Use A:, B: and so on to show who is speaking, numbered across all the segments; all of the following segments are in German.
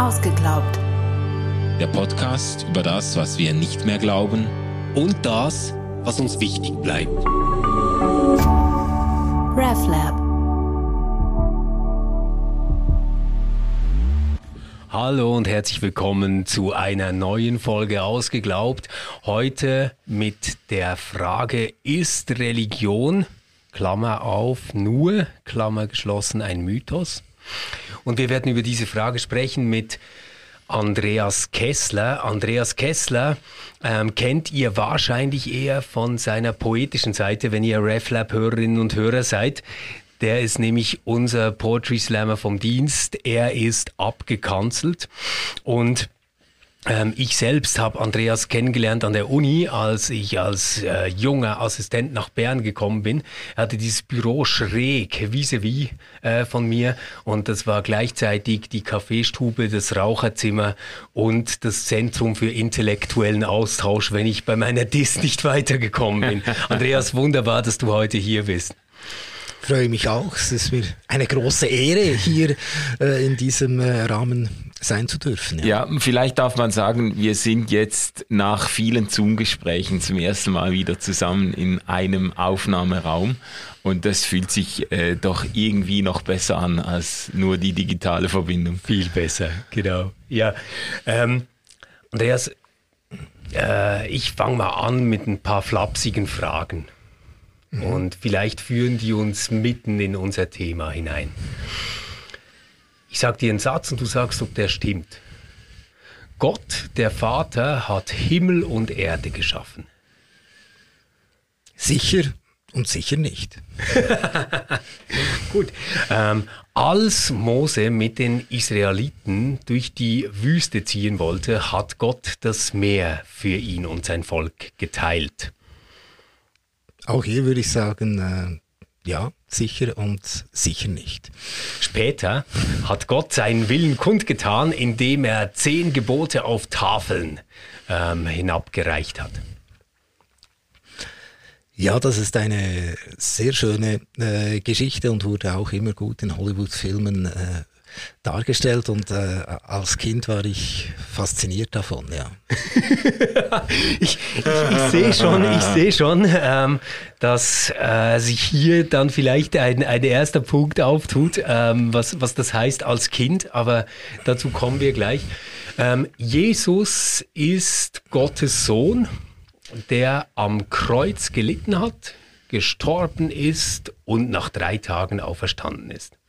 A: Ausgeglaubt.
B: Der Podcast über das, was wir nicht mehr glauben und das, was uns wichtig bleibt.
A: RefLab.
C: Hallo und herzlich willkommen zu einer neuen Folge Ausgeglaubt. Heute mit der Frage, ist Religion, Klammer auf, nur, Klammer geschlossen, ein Mythos? Und wir werden über diese Frage sprechen mit Andreas Kessler. Andreas Kessler ähm, kennt ihr wahrscheinlich eher von seiner poetischen Seite, wenn ihr RefLab-Hörerinnen und Hörer seid. Der ist nämlich unser Poetry Slammer vom Dienst. Er ist abgekanzelt und ich selbst habe Andreas kennengelernt an der Uni, als ich als äh, junger Assistent nach Bern gekommen bin. Er hatte dieses Büro schräg vis-à-vis äh, von mir und das war gleichzeitig die Kaffeestube, das Raucherzimmer und das Zentrum für intellektuellen Austausch, wenn ich bei meiner Dis nicht weitergekommen bin. Andreas, wunderbar, dass du heute hier bist
D: freue mich auch. Es ist mir eine große Ehre, hier äh, in diesem äh, Rahmen sein zu dürfen.
B: Ja. ja. vielleicht darf man sagen, wir sind jetzt nach vielen Zoom-Gesprächen zum ersten Mal wieder zusammen in einem Aufnahmeraum und das fühlt sich äh, doch irgendwie noch besser an als nur die digitale Verbindung.
C: Viel besser, genau. Ja, ähm, Andreas, äh, ich fange mal an mit ein paar flapsigen Fragen. Mhm. Und vielleicht führen die uns mitten in unser Thema hinein. Ich sage dir einen Satz und du sagst, ob der stimmt. Gott, der Vater, hat Himmel und Erde geschaffen.
D: Sicher und sicher nicht.
C: Gut. Ähm, als Mose mit den Israeliten durch die Wüste ziehen wollte, hat Gott das Meer für ihn und sein Volk geteilt.
D: Auch hier würde ich sagen, äh, ja, sicher und sicher nicht.
C: Später hat Gott seinen Willen kundgetan, indem er zehn Gebote auf Tafeln ähm, hinabgereicht hat.
D: Ja, das ist eine sehr schöne äh, Geschichte und wurde auch immer gut in Hollywood-Filmen äh, dargestellt und äh, als Kind war ich fasziniert davon, ja.
C: ich, ich, ich sehe schon, ich sehe schon, ähm, dass äh, sich hier dann vielleicht ein, ein erster Punkt auftut, ähm, was, was das heißt als Kind, aber dazu kommen wir gleich. Ähm, Jesus ist Gottes Sohn, der am Kreuz gelitten hat, gestorben ist und nach drei Tagen auferstanden ist.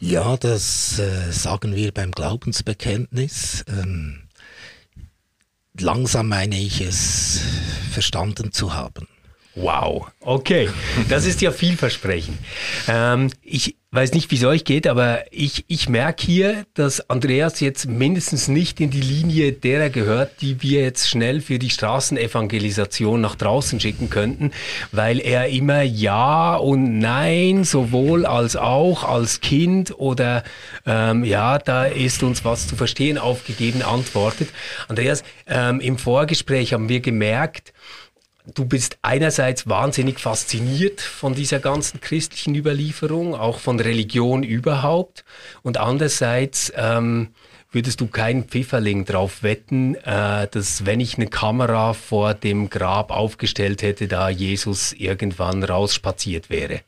D: Ja, das äh, sagen wir beim Glaubensbekenntnis. Ähm, langsam meine ich es verstanden zu haben.
C: Wow, okay, das ist ja vielversprechend. Ähm, ich weiß nicht, wie es euch geht, aber ich, ich merke hier, dass Andreas jetzt mindestens nicht in die Linie derer gehört, die wir jetzt schnell für die Straßenevangelisation nach draußen schicken könnten, weil er immer Ja und Nein sowohl als auch als Kind oder ähm, ja, da ist uns was zu verstehen aufgegeben antwortet. Andreas, ähm, im Vorgespräch haben wir gemerkt, du bist einerseits wahnsinnig fasziniert von dieser ganzen christlichen Überlieferung, auch von Religion überhaupt, und andererseits ähm, würdest du keinen Pfifferling drauf wetten, äh, dass wenn ich eine Kamera vor dem Grab aufgestellt hätte, da Jesus irgendwann rausspaziert wäre.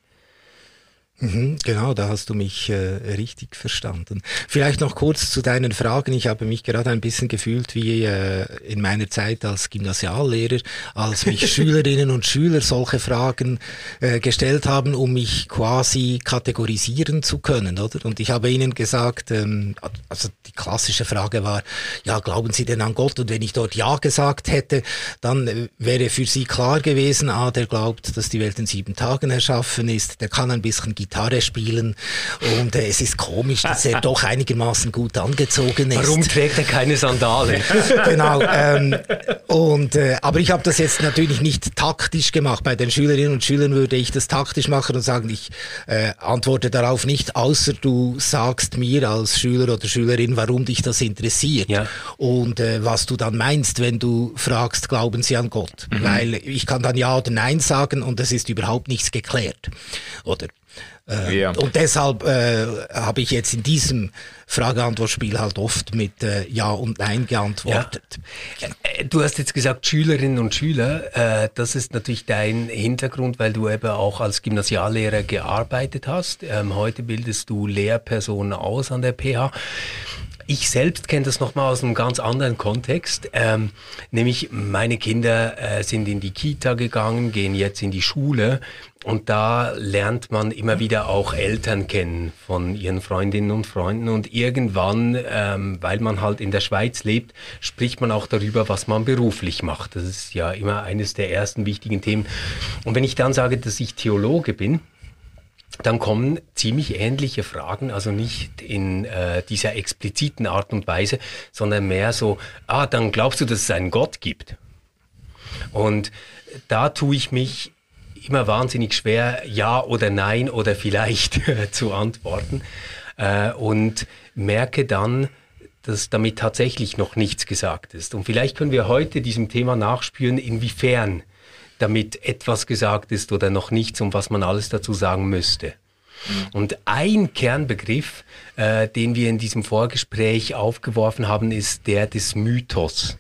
D: Mhm, genau, da hast du mich äh, richtig verstanden. Vielleicht noch kurz zu deinen Fragen. Ich habe mich gerade ein bisschen gefühlt wie äh, in meiner Zeit als Gymnasiallehrer, als mich Schülerinnen und Schüler solche Fragen äh, gestellt haben, um mich quasi kategorisieren zu können, oder? Und ich habe ihnen gesagt, ähm, also die klassische Frage war, ja, glauben Sie denn an Gott? Und wenn ich dort Ja gesagt hätte, dann äh, wäre für Sie klar gewesen, ah, der glaubt, dass die Welt in sieben Tagen erschaffen ist, der kann ein bisschen Gitarre spielen und äh, es ist komisch, dass er doch einigermaßen gut angezogen ist.
C: Warum trägt er keine Sandalen?
D: genau. Ähm, und äh, aber ich habe das jetzt natürlich nicht taktisch gemacht. Bei den Schülerinnen und Schülern würde ich das taktisch machen und sagen, ich äh, antworte darauf nicht, außer du sagst mir als Schüler oder Schülerin, warum dich das interessiert ja. und äh, was du dann meinst, wenn du fragst, glauben sie an Gott? Mhm. Weil ich kann dann ja oder nein sagen und es ist überhaupt nichts geklärt, oder? Äh, ja. Und deshalb äh, habe ich jetzt in diesem Frage-Antwort-Spiel halt oft mit äh, Ja und Nein geantwortet.
C: Ja. Äh, du hast jetzt gesagt Schülerinnen und Schüler. Äh, das ist natürlich dein Hintergrund, weil du eben auch als Gymnasiallehrer gearbeitet hast. Ähm, heute bildest du Lehrpersonen aus an der PH. Ich selbst kenne das nochmal aus einem ganz anderen Kontext. Ähm, nämlich meine Kinder äh, sind in die Kita gegangen, gehen jetzt in die Schule und da lernt man immer wieder auch Eltern kennen von ihren Freundinnen und Freunden. Und irgendwann, ähm, weil man halt in der Schweiz lebt, spricht man auch darüber, was man beruflich macht. Das ist ja immer eines der ersten wichtigen Themen. Und wenn ich dann sage, dass ich Theologe bin, dann kommen ziemlich ähnliche Fragen, also nicht in äh, dieser expliziten Art und Weise, sondern mehr so, ah, dann glaubst du, dass es einen Gott gibt? Und da tue ich mich immer wahnsinnig schwer, ja oder nein oder vielleicht zu antworten äh, und merke dann, dass damit tatsächlich noch nichts gesagt ist. Und vielleicht können wir heute diesem Thema nachspüren, inwiefern damit etwas gesagt ist oder noch nichts und was man alles dazu sagen müsste. Und ein Kernbegriff, äh, den wir in diesem Vorgespräch aufgeworfen haben, ist der des Mythos.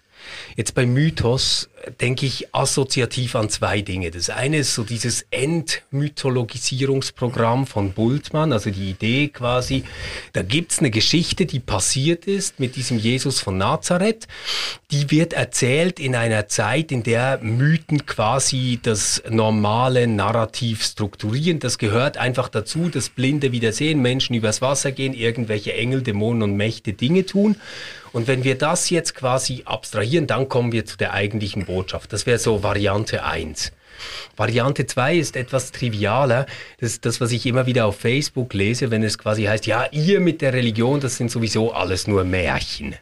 C: Jetzt bei Mythos denke ich assoziativ an zwei Dinge. Das eine ist so dieses Entmythologisierungsprogramm von Bultmann, also die Idee quasi, da gibt's eine Geschichte, die passiert ist mit diesem Jesus von Nazareth. Die wird erzählt in einer Zeit, in der Mythen quasi das normale Narrativ strukturieren. Das gehört einfach dazu, dass Blinde wieder sehen, Menschen übers Wasser gehen, irgendwelche Engel, Dämonen und Mächte Dinge tun. Und wenn wir das jetzt quasi abstrahieren, dann kommen wir zu der eigentlichen Botschaft. Das wäre so Variante 1. Variante 2 ist etwas trivialer. Das ist das, was ich immer wieder auf Facebook lese, wenn es quasi heißt, ja, ihr mit der Religion, das sind sowieso alles nur Märchen.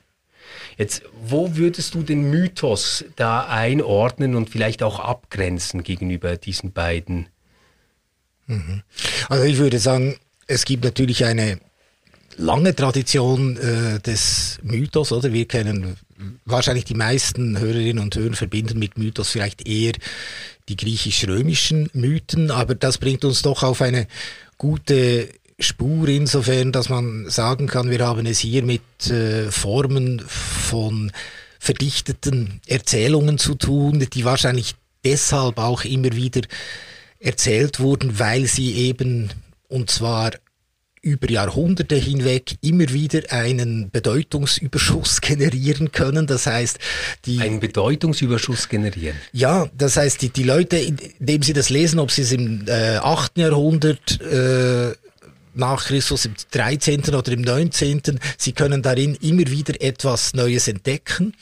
C: Jetzt, wo würdest du den Mythos da einordnen und vielleicht auch abgrenzen gegenüber diesen beiden?
D: Mhm. Also ich würde sagen, es gibt natürlich eine lange Tradition äh, des Mythos, oder? Wir kennen wahrscheinlich die meisten Hörerinnen und Hörer verbinden mit Mythos vielleicht eher die griechisch-römischen Mythen, aber das bringt uns doch auf eine gute Spur insofern, dass man sagen kann, wir haben es hier mit äh, Formen von verdichteten Erzählungen zu tun, die wahrscheinlich deshalb auch immer wieder erzählt wurden, weil sie eben und zwar über Jahrhunderte hinweg immer wieder einen Bedeutungsüberschuss generieren können. Das heißt,
C: die einen Bedeutungsüberschuss generieren.
D: Ja, das heißt, die, die Leute, indem sie das lesen, ob sie es im äh, 8. Jahrhundert äh, nach Christus im 13. oder im 19. Sie können darin immer wieder etwas Neues entdecken.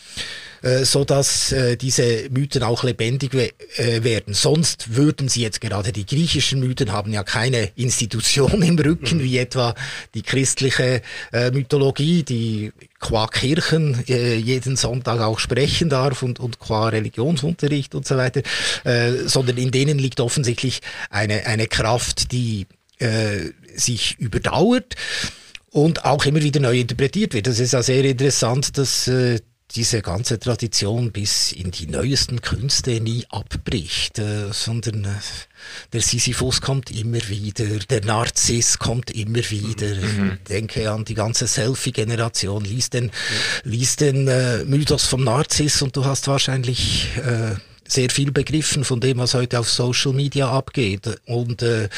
D: Äh, so dass äh, diese Mythen auch lebendig äh, werden. Sonst würden sie jetzt gerade die griechischen Mythen haben ja keine Institution im Rücken, mhm. wie etwa die christliche äh, Mythologie, die qua Kirchen äh, jeden Sonntag auch sprechen darf und, und qua Religionsunterricht und so weiter, äh, sondern in denen liegt offensichtlich eine, eine Kraft, die äh, sich überdauert und auch immer wieder neu interpretiert wird. Das ist ja sehr interessant, dass äh, diese ganze Tradition bis in die neuesten Künste nie abbricht, äh, sondern äh, der Sisyphus kommt immer wieder, der Narziss kommt immer wieder. Mhm. denke an die ganze Selfie-Generation, lies den, lies den äh, Mythos vom Narziss und du hast wahrscheinlich äh, sehr viel begriffen von dem, was heute auf Social Media abgeht. Und, äh,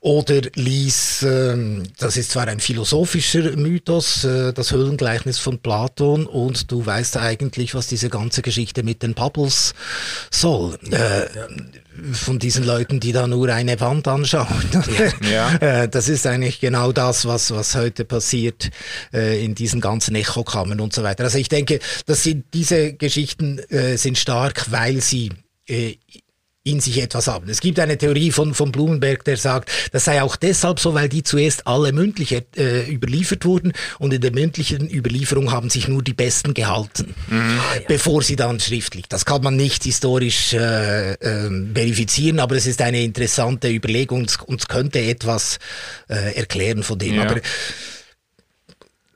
D: oder ließ, äh, das ist zwar ein philosophischer Mythos, äh, das Höhlengleichnis von Platon, und du weißt eigentlich, was diese ganze Geschichte mit den Bubbles soll. Äh, von diesen Leuten, die da nur eine Wand anschauen. Ja. Äh, das ist eigentlich genau das, was, was heute passiert äh, in diesen ganzen Echokammern und so weiter. Also ich denke, dass sind, diese Geschichten äh, sind stark, weil sie äh, in sich etwas haben. Es gibt eine Theorie von, von Blumenberg, der sagt, das sei auch deshalb so, weil die zuerst alle mündlich äh, überliefert wurden und in der mündlichen Überlieferung haben sich nur die Besten gehalten, mhm. bevor sie dann schriftlich. Das kann man nicht historisch äh, äh, verifizieren, aber es ist eine interessante Überlegung und könnte etwas äh, erklären von dem. Ja. Aber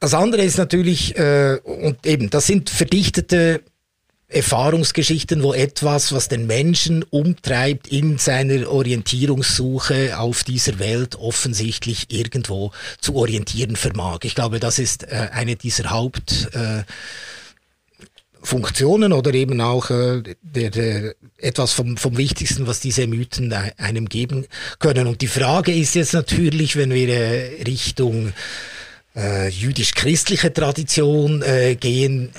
D: das andere ist natürlich, äh, und eben, das sind verdichtete Erfahrungsgeschichten, wo etwas, was den Menschen umtreibt in seiner Orientierungssuche auf dieser Welt, offensichtlich irgendwo zu orientieren vermag. Ich glaube, das ist äh, eine dieser Haupt äh, Funktionen oder eben auch äh, der, der, etwas vom, vom Wichtigsten, was diese Mythen einem geben können. Und die Frage ist jetzt natürlich, wenn wir äh, Richtung äh, jüdisch-christliche Tradition äh, gehen,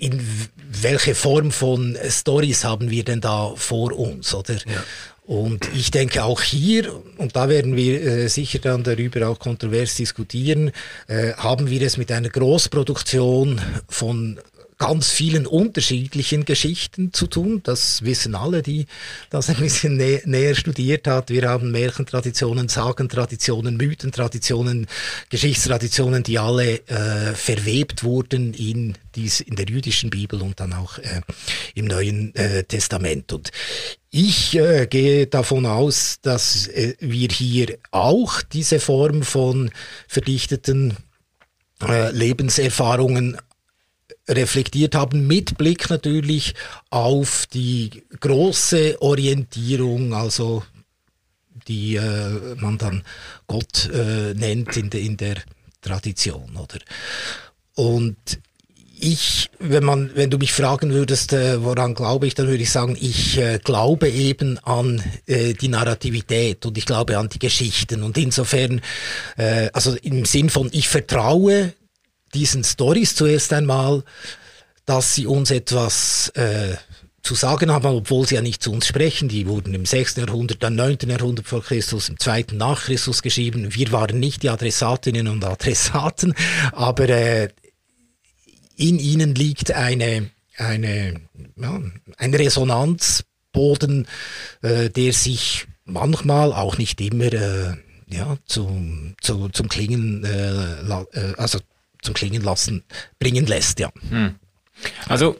D: in welche Form von Stories haben wir denn da vor uns, oder? Ja. Und ich denke auch hier, und da werden wir äh, sicher dann darüber auch kontrovers diskutieren, äh, haben wir es mit einer Großproduktion von ganz vielen unterschiedlichen Geschichten zu tun. Das wissen alle, die das ein bisschen nä näher studiert hat. Wir haben Märchentraditionen, Sagentraditionen, Mythentraditionen, Geschichtstraditionen, die alle äh, verwebt wurden in, dies, in der jüdischen Bibel und dann auch äh, im Neuen äh, Testament. Und ich äh, gehe davon aus, dass äh, wir hier auch diese Form von verdichteten äh, Lebenserfahrungen reflektiert haben, mit Blick natürlich auf die große Orientierung, also die äh, man dann Gott äh, nennt in, de, in der Tradition, oder? Und ich, wenn man, wenn du mich fragen würdest, äh, woran glaube ich, dann würde ich sagen, ich äh, glaube eben an äh, die Narrativität und ich glaube an die Geschichten und insofern, äh, also im Sinn von ich vertraue diesen Stories zuerst einmal, dass sie uns etwas äh, zu sagen haben, obwohl sie ja nicht zu uns sprechen. Die wurden im 6. Jahrhundert, dann 9. Jahrhundert vor Christus, im 2. nach Christus geschrieben. Wir waren nicht die Adressatinnen und Adressaten, aber äh, in ihnen liegt eine, eine, ja, ein Resonanzboden, äh, der sich manchmal, auch nicht immer, äh, ja, zum, zu, zum Klingen, äh, äh also zum Klingen lassen bringen lässt, ja. Hm.
B: Also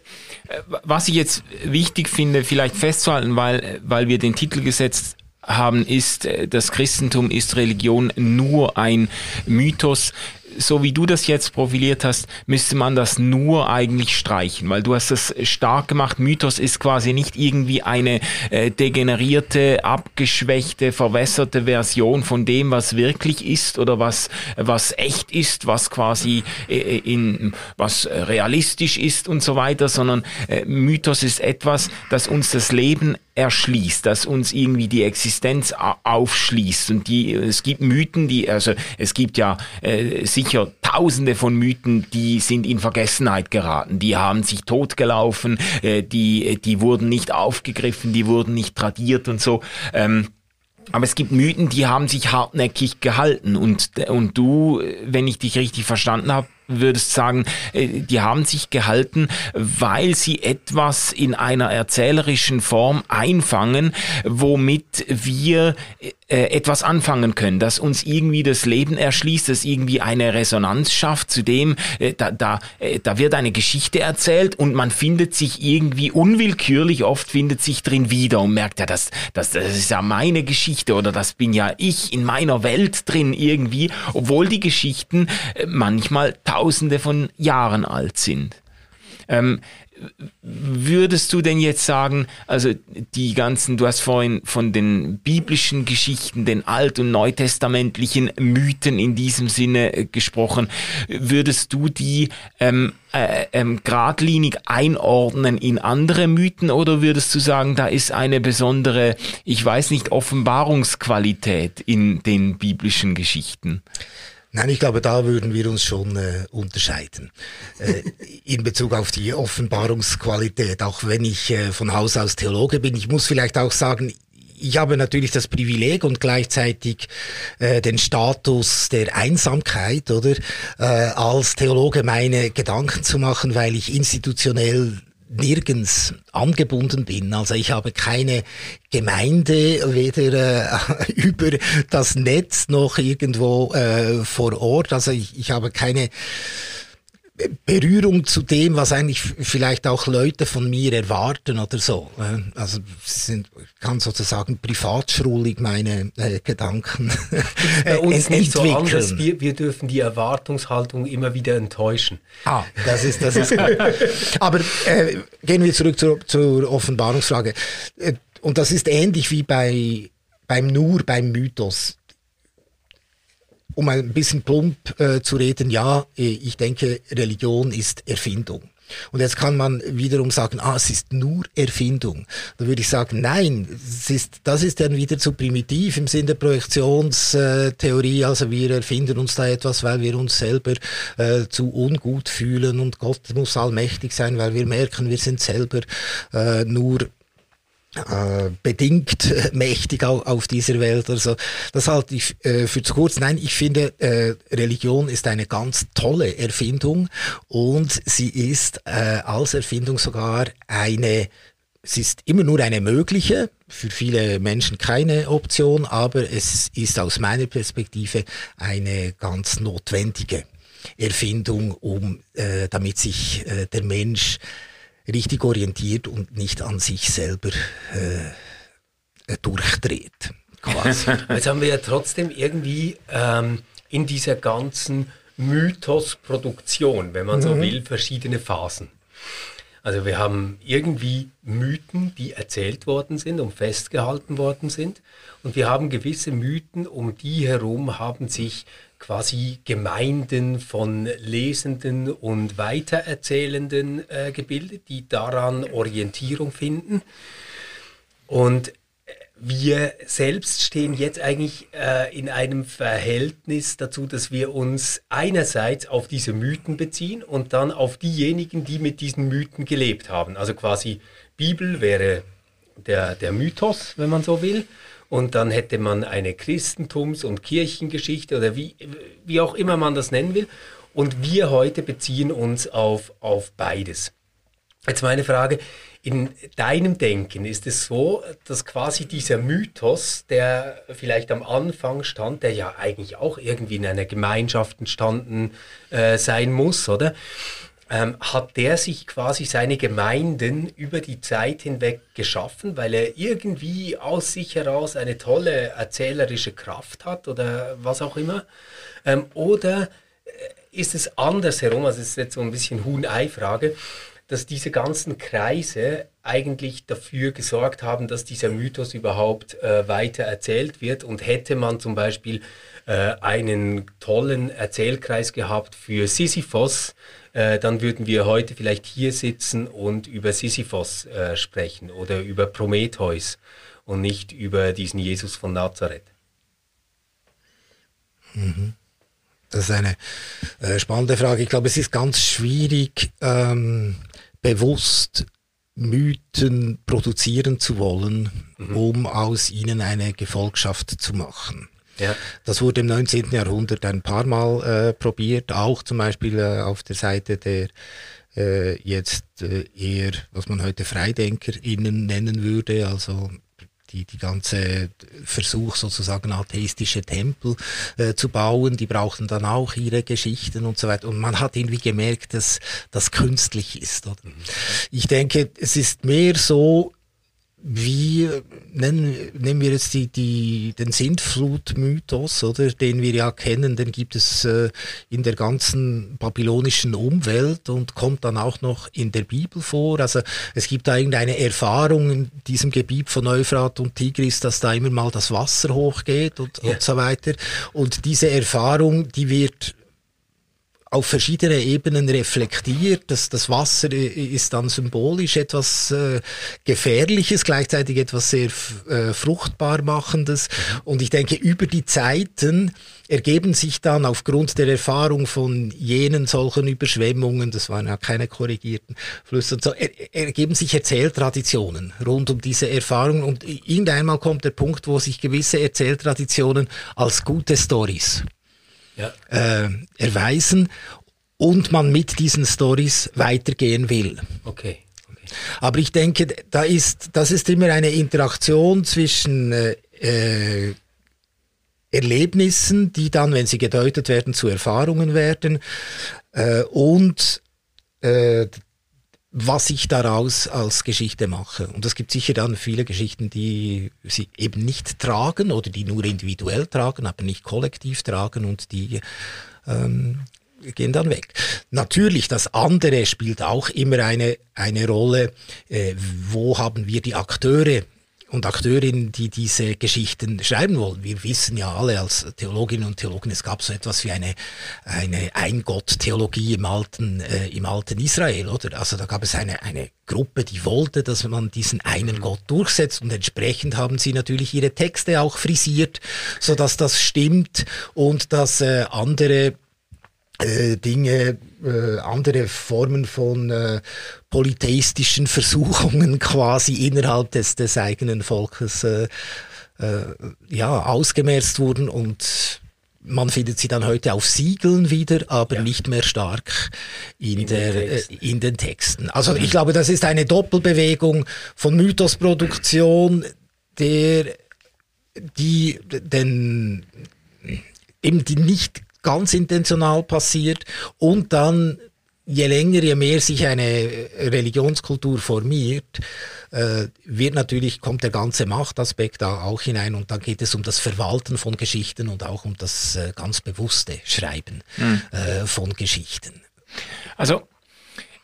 B: äh, was ich jetzt wichtig finde, vielleicht festzuhalten, weil, weil wir den Titel gesetzt haben, ist, äh, das Christentum ist Religion nur ein Mythos so wie du das jetzt profiliert hast, müsste man das nur eigentlich streichen, weil du hast das stark gemacht. Mythos ist quasi nicht irgendwie eine äh, degenerierte, abgeschwächte, verwässerte Version von dem, was wirklich ist oder was was echt ist, was quasi äh, in was realistisch ist und so weiter, sondern äh, Mythos ist etwas, das uns das Leben erschließt, das uns irgendwie die Existenz aufschließt und die es gibt Mythen, die also es gibt ja äh, sicher tausende von Mythen, die sind in Vergessenheit geraten, die haben sich totgelaufen, äh, die, die wurden nicht aufgegriffen, die wurden nicht tradiert und so. Ähm, aber es gibt Mythen, die haben sich hartnäckig gehalten und, und du, wenn ich dich richtig verstanden habe, würdest sagen, äh, die haben sich gehalten, weil sie etwas in einer erzählerischen Form einfangen, womit wir äh, etwas anfangen können, das uns irgendwie das Leben erschließt, das irgendwie eine Resonanz schafft, zu dem äh, da, da, da wird eine Geschichte erzählt und man findet sich irgendwie unwillkürlich oft findet sich drin wieder und merkt ja, das, das, das ist ja meine Geschichte oder das bin ja ich in meiner Welt drin irgendwie, obwohl die Geschichten manchmal Tausende von Jahren alt sind. Ähm, würdest du denn jetzt sagen, also die ganzen, du hast vorhin von den biblischen Geschichten, den alt- und neutestamentlichen Mythen in diesem Sinne äh, gesprochen, würdest du die ähm, äh, ähm, geradlinig einordnen in andere Mythen oder würdest du sagen, da ist eine besondere, ich weiß nicht, Offenbarungsqualität in den biblischen Geschichten?
D: Nein, ich glaube, da würden wir uns schon äh, unterscheiden äh, in Bezug auf die Offenbarungsqualität. Auch wenn ich äh, von Haus aus Theologe bin, ich muss vielleicht auch sagen, ich habe natürlich das Privileg und gleichzeitig äh, den Status der Einsamkeit, oder äh, als Theologe meine Gedanken zu machen, weil ich institutionell nirgends angebunden bin. Also ich habe keine Gemeinde, weder äh, über das Netz noch irgendwo äh, vor Ort. Also ich, ich habe keine Berührung zu dem, was eigentlich vielleicht auch Leute von mir erwarten oder so. Also sind, kann sozusagen privatschrulig meine äh, Gedanken
C: bei uns nicht so anders. Wir, wir dürfen die Erwartungshaltung immer wieder enttäuschen.
D: Ah, das ist das ist gut. Aber äh, gehen wir zurück zur, zur Offenbarungsfrage. Äh, und das ist ähnlich wie bei beim Nur, beim Mythos um ein bisschen plump äh, zu reden, ja, äh, ich denke, Religion ist Erfindung. Und jetzt kann man wiederum sagen, ah, es ist nur Erfindung. Da würde ich sagen, nein, es ist, das ist dann wieder zu primitiv im Sinne der Projektionstheorie. Also wir erfinden uns da etwas, weil wir uns selber äh, zu ungut fühlen und Gott muss allmächtig sein, weil wir merken, wir sind selber äh, nur äh, bedingt mächtig auf dieser Welt. Also das halte ich äh, für zu kurz. Nein, ich finde, äh, Religion ist eine ganz tolle Erfindung und sie ist äh, als Erfindung sogar eine es ist immer nur eine mögliche, für viele Menschen keine Option, aber es ist aus meiner Perspektive eine ganz notwendige Erfindung, um äh, damit sich äh, der Mensch richtig orientiert und nicht an sich selber äh, durchdreht.
C: Quasi. Jetzt haben wir ja trotzdem irgendwie ähm, in dieser ganzen Mythosproduktion, wenn man so mhm. will, verschiedene Phasen. Also wir haben irgendwie Mythen, die erzählt worden sind und festgehalten worden sind. Und wir haben gewisse Mythen, um die herum haben sich quasi Gemeinden von Lesenden und Weitererzählenden äh, gebildet, die daran Orientierung finden. Und wir selbst stehen jetzt eigentlich äh, in einem Verhältnis dazu, dass wir uns einerseits auf diese Mythen beziehen und dann auf diejenigen, die mit diesen Mythen gelebt haben. Also quasi Bibel wäre der, der Mythos, wenn man so will und dann hätte man eine Christentums- und Kirchengeschichte oder wie, wie auch immer man das nennen will. Und wir heute beziehen uns auf, auf beides. Jetzt meine Frage, in deinem Denken ist es so, dass quasi dieser Mythos, der vielleicht am Anfang stand, der ja eigentlich auch irgendwie in einer Gemeinschaft entstanden äh, sein muss, oder? Ähm, hat der sich quasi seine Gemeinden über die Zeit hinweg geschaffen, weil er irgendwie aus sich heraus eine tolle erzählerische Kraft hat oder was auch immer? Ähm, oder äh, ist es andersherum, also es ist jetzt so ein bisschen Huhn-Ei-Frage, dass diese ganzen Kreise eigentlich dafür gesorgt haben, dass dieser Mythos überhaupt äh, weiter erzählt wird und hätte man zum Beispiel äh, einen tollen Erzählkreis gehabt für Sisyphos, äh, dann würden wir heute vielleicht hier sitzen und über Sisyphos äh, sprechen oder über Prometheus und nicht über diesen Jesus von Nazareth.
D: Mhm. Das ist eine äh, spannende Frage. Ich glaube, es ist ganz schwierig, ähm, bewusst Mythen produzieren zu wollen, mhm. um aus ihnen eine Gefolgschaft zu machen. Ja. Das wurde im 19. Jahrhundert ein paar Mal äh, probiert, auch zum Beispiel äh, auf der Seite der äh, jetzt äh, eher, was man heute FreidenkerInnen nennen würde, also die, die ganze Versuch sozusagen atheistische Tempel äh, zu bauen, die brauchten dann auch ihre Geschichten und so weiter. Und man hat irgendwie gemerkt, dass das künstlich ist. Oder? Mhm. Ich denke, es ist mehr so, wie nennen, nehmen wir jetzt die, die, den Sintflut-Mythos, oder, den wir ja kennen, den gibt es äh, in der ganzen babylonischen Umwelt und kommt dann auch noch in der Bibel vor. Also es gibt da irgendeine Erfahrung in diesem Gebiet von Euphrat und Tigris, dass da immer mal das Wasser hochgeht und, ja. und so weiter. Und diese Erfahrung, die wird auf verschiedene Ebenen reflektiert. Das, das Wasser ist dann symbolisch etwas äh, Gefährliches, gleichzeitig etwas sehr äh, fruchtbar machendes. Mhm. Und ich denke, über die Zeiten ergeben sich dann aufgrund der Erfahrung von jenen solchen Überschwemmungen, das waren ja keine korrigierten Flüsse und so, er, ergeben sich Erzähltraditionen rund um diese Erfahrung und irgendeinmal kommt der Punkt, wo sich gewisse Erzähltraditionen als gute Stories ja. äh, erweisen und man mit diesen Stories weitergehen will.
C: Okay.
D: Aber ich denke, da ist, das ist immer eine Interaktion zwischen äh, äh Erlebnissen, die dann, wenn sie gedeutet werden, zu Erfahrungen werden. Äh, und äh, was ich daraus als Geschichte mache. Und es gibt sicher dann viele Geschichten, die sie eben nicht tragen oder die nur individuell tragen, aber nicht kollektiv tragen und die ähm, gehen dann weg. Natürlich, das andere spielt auch immer eine, eine Rolle. Äh, wo haben wir die Akteure und Akteurinnen, die diese Geschichten schreiben wollen. Wir wissen ja alle als Theologinnen und Theologen, es gab so etwas wie eine, eine Eingott-Theologie im alten, äh, im alten Israel, oder? Also da gab es eine, eine Gruppe, die wollte, dass man diesen einen Gott durchsetzt und entsprechend haben sie natürlich ihre Texte auch frisiert, so dass das stimmt und dass äh, andere äh, Dinge, äh, andere Formen von äh, polytheistischen Versuchungen quasi innerhalb des, des eigenen Volkes äh, äh, ja, ausgemerzt wurden und man findet sie dann heute auf Siegeln wieder, aber ja. nicht mehr stark in, in, der, den äh, in den Texten. Also ich glaube, das ist eine Doppelbewegung von Mythosproduktion, der die den eben die nicht ganz intentional passiert und dann je länger, je mehr sich eine Religionskultur formiert, äh, wird natürlich, kommt der ganze Machtaspekt da auch hinein und dann geht es um das Verwalten von Geschichten und auch um das äh, ganz bewusste Schreiben mhm. von Geschichten.
B: Also,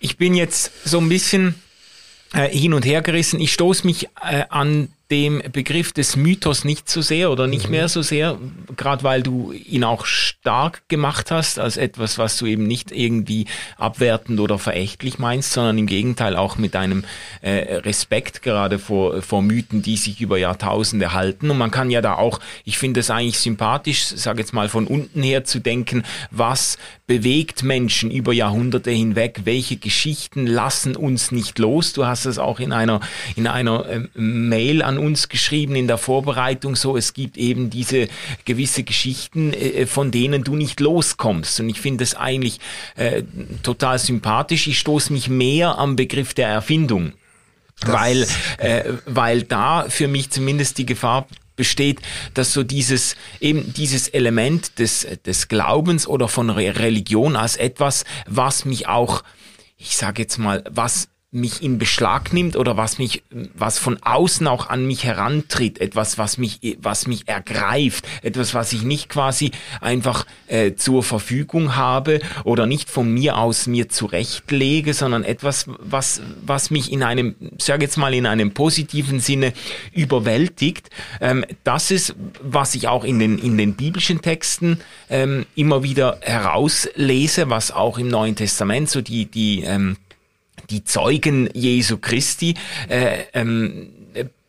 B: ich bin jetzt so ein bisschen hin und her gerissen. Ich stoße mich an dem Begriff des Mythos nicht so sehr oder nicht mhm. mehr so sehr, gerade weil du ihn auch stark gemacht hast als etwas, was du eben nicht irgendwie abwertend oder verächtlich meinst, sondern im Gegenteil auch mit einem äh, Respekt gerade vor, vor Mythen, die sich über Jahrtausende halten. Und man kann ja da auch, ich finde es eigentlich sympathisch, sage jetzt mal von unten her zu denken, was bewegt Menschen über Jahrhunderte hinweg, welche Geschichten lassen uns nicht los. Du hast es auch in einer, in einer äh, Mail an uns geschrieben in der Vorbereitung so, es gibt eben diese gewisse Geschichten, äh, von denen du nicht loskommst. Und ich finde es eigentlich äh, total sympathisch. Ich stoße mich mehr am Begriff der Erfindung. weil, äh, weil da für mich zumindest die Gefahr besteht, dass so dieses eben dieses Element des des Glaubens oder von Religion als etwas, was mich auch ich sage jetzt mal, was mich in Beschlag nimmt oder was mich, was von außen auch an mich herantritt, etwas, was mich, was mich ergreift, etwas, was ich nicht quasi einfach äh, zur Verfügung habe oder nicht von mir aus mir zurechtlege, sondern etwas, was, was mich in einem, sag jetzt mal in einem positiven Sinne überwältigt. Ähm, das ist, was ich auch in den, in den biblischen Texten ähm, immer wieder herauslese, was auch im Neuen Testament so die, die, ähm, die Zeugen Jesu Christi äh, ähm,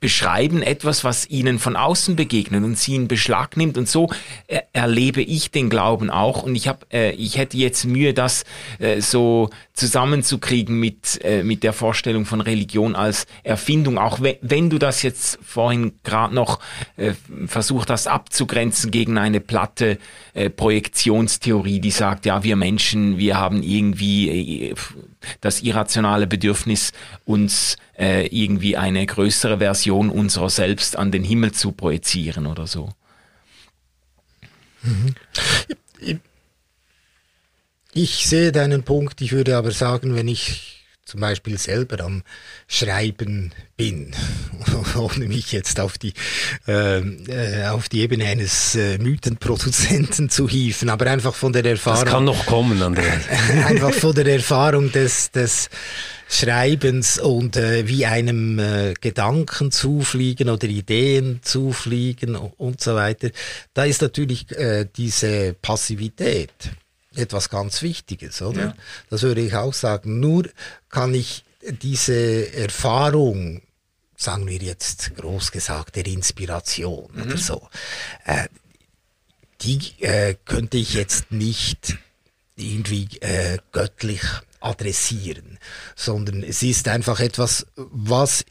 B: beschreiben etwas, was ihnen von außen begegnet und sie in Beschlag nimmt. Und so äh, erlebe ich den Glauben auch. Und ich habe, äh, ich hätte jetzt Mühe, das äh, so zusammenzukriegen mit äh, mit der Vorstellung von Religion als Erfindung. Auch wenn, wenn du das jetzt vorhin gerade noch äh, versucht hast abzugrenzen gegen eine platte äh, Projektionstheorie, die sagt, ja, wir Menschen, wir haben irgendwie äh, das irrationale Bedürfnis, uns äh, irgendwie eine größere Version unserer selbst an den Himmel zu projizieren oder so.
D: Mhm. Ich sehe deinen Punkt, ich würde aber sagen, wenn ich zum Beispiel selber am Schreiben bin, ohne mich jetzt auf die, ähm, äh, auf die Ebene eines äh, Mythenproduzenten zu hieven, aber einfach von der Erfahrung.
C: Das kann noch kommen, Andreas.
D: einfach von der Erfahrung des, des Schreibens und äh, wie einem äh, Gedanken zufliegen oder Ideen zufliegen und so weiter. Da ist natürlich äh, diese Passivität etwas ganz Wichtiges, oder? Ja. Das würde ich auch sagen. Nur kann ich diese Erfahrung, sagen wir jetzt groß gesagt, der Inspiration mhm. oder so, äh, die äh, könnte ich jetzt nicht irgendwie äh, göttlich adressieren, sondern es ist einfach etwas, was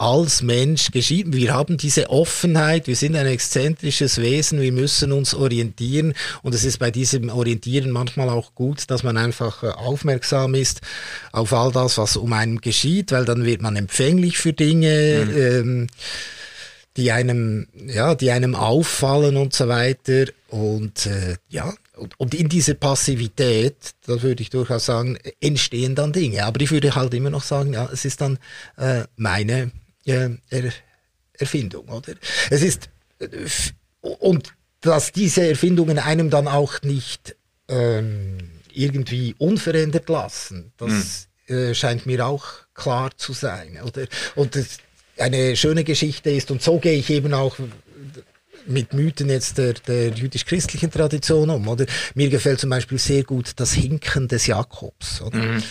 D: als Mensch geschieht. Wir haben diese Offenheit, wir sind ein exzentrisches Wesen, wir müssen uns orientieren und es ist bei diesem Orientieren manchmal auch gut, dass man einfach äh, aufmerksam ist auf all das, was um einen geschieht, weil dann wird man empfänglich für Dinge. Mhm. Ähm, die einem, ja, die einem auffallen und so weiter. Und äh, ja, und, und in dieser Passivität, da würde ich durchaus sagen, entstehen dann Dinge. Aber ich würde halt immer noch sagen, ja, es ist dann äh, meine äh, er Erfindung, oder? Es ist äh, und dass diese Erfindungen einem dann auch nicht ähm, irgendwie unverändert lassen, das hm. äh, scheint mir auch klar zu sein, oder? Und das, eine schöne Geschichte ist, und so gehe ich eben auch mit Mythen jetzt der, der jüdisch-christlichen Tradition um, oder? Mir gefällt zum Beispiel sehr gut das Hinken des Jakobs, oder? Mhm.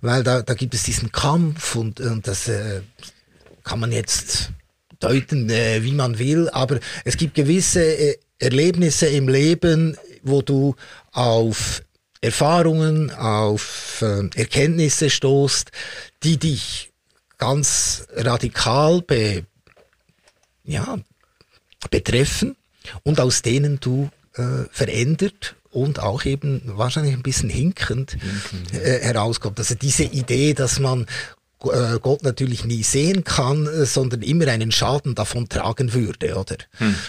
D: Weil da, da gibt es diesen Kampf und, und das äh, kann man jetzt deuten, äh, wie man will, aber es gibt gewisse äh, Erlebnisse im Leben, wo du auf Erfahrungen, auf äh, Erkenntnisse stoßt, die dich ganz radikal be, ja, betreffen und aus denen du äh, verändert und auch eben wahrscheinlich ein bisschen hinkend, hinkend äh, herauskommt. Also diese Idee, dass man Gott natürlich nie sehen kann, äh, sondern immer einen Schaden davon tragen würde, oder? Hm.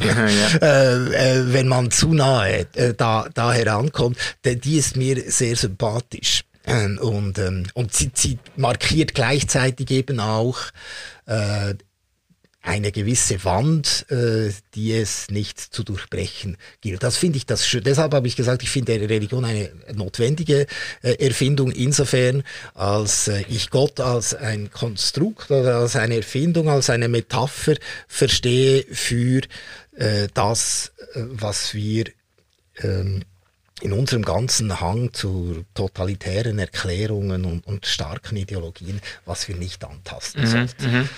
D: Ja, ja. äh, äh, wenn man zu nahe äh, da, da herankommt, die ist mir sehr sympathisch. Ähm, und, ähm, und sie, sie markiert gleichzeitig eben auch äh, eine gewisse Wand, äh, die es nicht zu durchbrechen gilt. Das finde ich das schön. Deshalb habe ich gesagt, ich finde Religion eine notwendige äh, Erfindung insofern, als äh, ich Gott als ein Konstrukt oder als eine Erfindung, als eine Metapher verstehe für äh, das, äh, was wir ähm, in unserem ganzen Hang zu totalitären Erklärungen und, und starken Ideologien, was wir nicht antasten mhm, sollten. Mhm.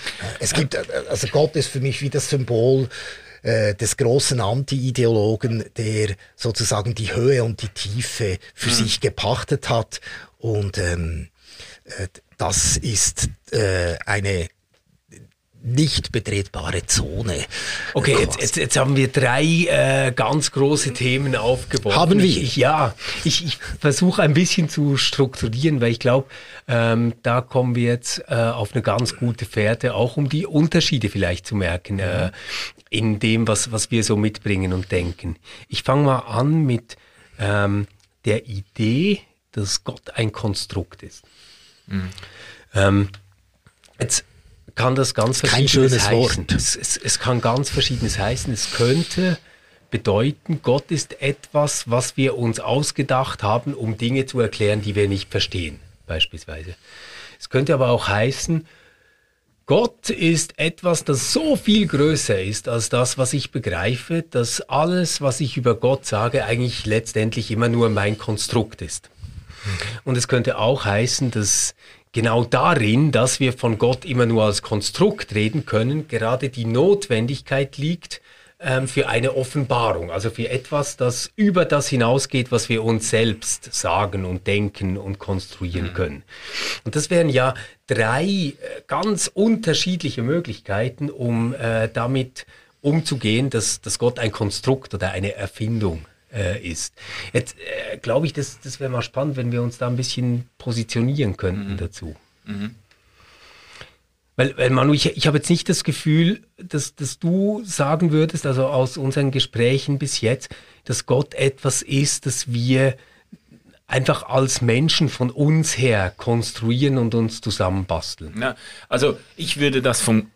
D: Es gibt, äh, also Gott ist für mich wie das Symbol äh, des großen Anti-Ideologen, der sozusagen die Höhe und die Tiefe für mhm. sich gepachtet hat. Und ähm, äh, das ist äh, eine nicht betretbare Zone.
C: Okay, jetzt, jetzt, jetzt haben wir drei äh, ganz große Themen aufgebaut.
D: Haben wir?
C: Ich, ja, ich, ich versuche ein bisschen zu strukturieren, weil ich glaube, ähm, da kommen wir jetzt äh, auf eine ganz gute Fährte, auch um die Unterschiede vielleicht zu merken äh, in dem, was, was wir so mitbringen und denken. Ich fange mal an mit ähm, der Idee, dass Gott ein Konstrukt ist. Mhm. Ähm, jetzt kann das ganz das
D: Kein schönes heißen. Wort.
C: Es, es, es kann ganz verschiedenes heißen. Es könnte bedeuten, Gott ist etwas, was wir uns ausgedacht haben, um Dinge zu erklären, die wir nicht verstehen, beispielsweise. Es könnte aber auch heißen, Gott ist etwas, das so viel größer ist als das, was ich begreife, dass alles, was ich über Gott sage, eigentlich letztendlich immer nur mein Konstrukt ist. Und es könnte auch heißen, dass genau darin, dass wir von Gott immer nur als Konstrukt reden können, gerade die Notwendigkeit liegt ähm, für eine Offenbarung, also für etwas, das über das hinausgeht, was wir uns selbst sagen und denken und konstruieren mhm. können. Und das wären ja drei äh, ganz unterschiedliche Möglichkeiten, um äh, damit umzugehen, dass, dass Gott ein Konstrukt oder eine Erfindung äh, ist. Jetzt äh, glaube ich, das, das wäre mal spannend, wenn wir uns da ein bisschen positionieren könnten mhm. dazu. Mhm. Weil, weil Manu, ich, ich habe jetzt nicht das Gefühl, dass, dass du sagen würdest, also aus unseren Gesprächen bis jetzt, dass Gott etwas ist, das wir einfach als Menschen von uns her konstruieren und uns zusammenbasteln.
B: Ja, also ich würde das vom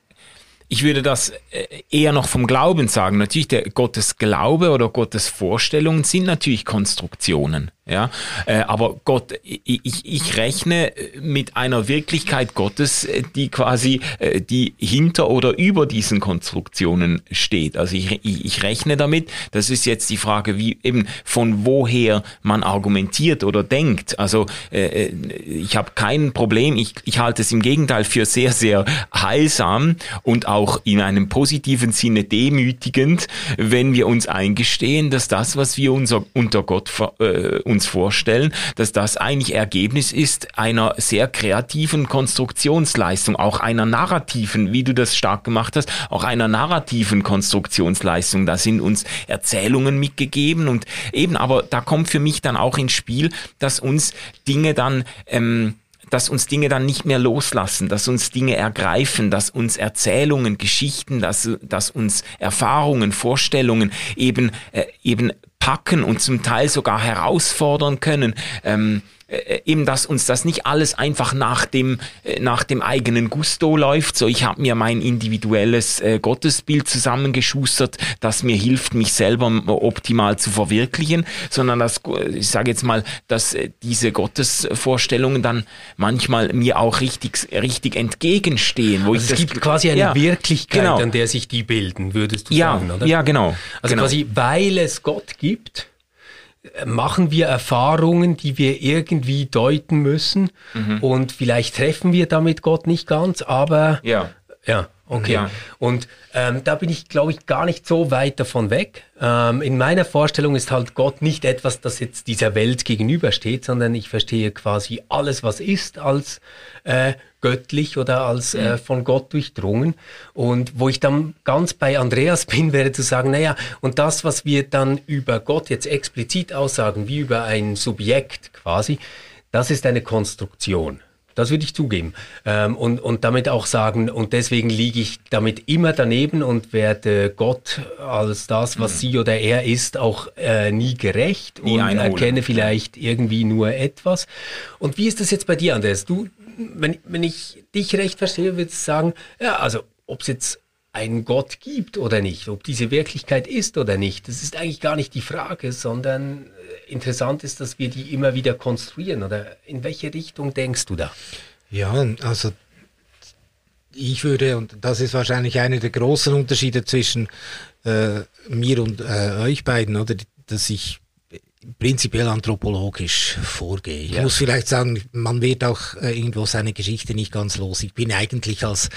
B: ich würde das äh, eher noch vom Glauben sagen. Natürlich, der Gottes Glaube oder Gottes Vorstellungen sind natürlich Konstruktionen. Ja, äh, aber Gott, ich, ich rechne mit einer Wirklichkeit Gottes, äh, die quasi, äh, die hinter oder über diesen Konstruktionen steht. Also ich, ich, ich rechne damit. Das ist jetzt die Frage, wie eben von woher man argumentiert oder denkt. Also äh, äh ich habe kein Problem. Ich, ich halte es im Gegenteil für sehr, sehr heilsam und auch in einem positiven Sinne demütigend, wenn wir uns eingestehen, dass das, was wir unser, unter Gott äh, uns vorstellen, dass das eigentlich Ergebnis ist einer sehr kreativen Konstruktionsleistung, auch einer narrativen, wie du das stark gemacht hast, auch einer narrativen Konstruktionsleistung. Da sind uns Erzählungen mitgegeben und eben, aber da kommt für mich dann auch ins Spiel, dass uns Dinge dann ähm, dass uns Dinge dann nicht mehr loslassen, dass uns Dinge ergreifen, dass uns Erzählungen, Geschichten, dass, dass uns Erfahrungen, Vorstellungen eben, äh, eben packen und zum Teil sogar herausfordern können. Ähm, äh, eben, dass uns das nicht alles einfach nach dem, äh, nach dem eigenen Gusto läuft. So, ich habe mir mein individuelles äh, Gottesbild zusammengeschustert, das mir hilft, mich selber optimal zu verwirklichen, sondern dass, ich sage jetzt mal, dass äh, diese Gottesvorstellungen dann manchmal mir auch richtig, richtig entgegenstehen.
C: Wo also ich es gibt quasi eine ja, Wirklichkeit, genau. an der sich die bilden, würdest du
B: ja,
C: sagen, oder?
B: Ja, genau.
C: Also
B: genau.
C: quasi, weil es Gott gibt, machen wir Erfahrungen, die wir irgendwie deuten müssen mhm. und vielleicht treffen wir damit Gott nicht ganz, aber
B: ja.
C: Ja, okay. Ja. Und ähm, da bin ich, glaube ich, gar nicht so weit davon weg. Ähm, in meiner Vorstellung ist halt Gott nicht etwas, das jetzt dieser Welt gegenübersteht, sondern ich verstehe quasi alles, was ist, als äh, göttlich oder als äh, mhm. von Gott durchdrungen. Und wo ich dann ganz bei Andreas bin, wäre zu sagen, naja, und das, was wir dann über Gott jetzt explizit aussagen, wie über ein Subjekt quasi, das ist eine Konstruktion. Das würde ich zugeben. Ähm, und, und damit auch sagen, und deswegen liege ich damit immer daneben und werde Gott als das, was mhm. sie oder er ist, auch äh, nie gerecht nie und einholen. erkenne vielleicht irgendwie nur etwas. Und wie ist das jetzt bei dir, Andreas? Du, wenn, wenn ich dich recht verstehe, würdest du sagen, ja, also ob es jetzt einen Gott gibt oder nicht, ob diese Wirklichkeit ist oder nicht, das ist eigentlich gar nicht die Frage, sondern interessant ist, dass wir die immer wieder konstruieren. Oder in welche Richtung denkst du da?
D: Ja, also ich würde, und das ist wahrscheinlich einer der großen Unterschiede zwischen äh, mir und äh, euch beiden, oder, dass ich prinzipiell anthropologisch vorgehe. Ich ja. muss vielleicht sagen, man wird auch äh, irgendwo seine Geschichte nicht ganz los. Ich bin eigentlich als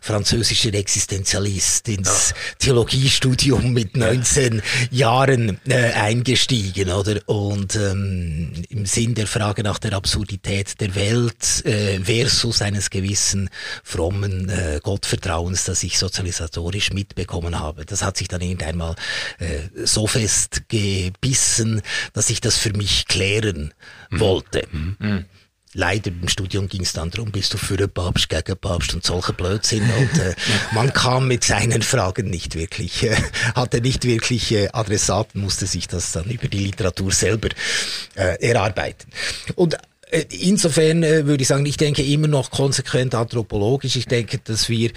D: französischer Existenzialist ins ja. Theologiestudium mit 19 ja. Jahren äh, eingestiegen, oder? Und ähm, im Sinn der Frage nach der Absurdität der Welt äh, versus eines gewissen frommen äh, Gottvertrauens, das ich sozialisatorisch mitbekommen habe. Das hat sich dann irgendwann mal äh, so fest gebissen, dass ich das für mich klären mhm. wollte. Mhm. Leider im Studium ging es dann darum, bist du für den Papst, gegen den Papst und solche Blödsinn. Und äh, man kam mit seinen Fragen nicht wirklich, äh, hatte nicht wirklich äh, Adressaten, musste sich das dann über die Literatur selber äh, erarbeiten. Und Insofern äh, würde ich sagen, ich denke immer noch konsequent anthropologisch. Ich denke, dass wir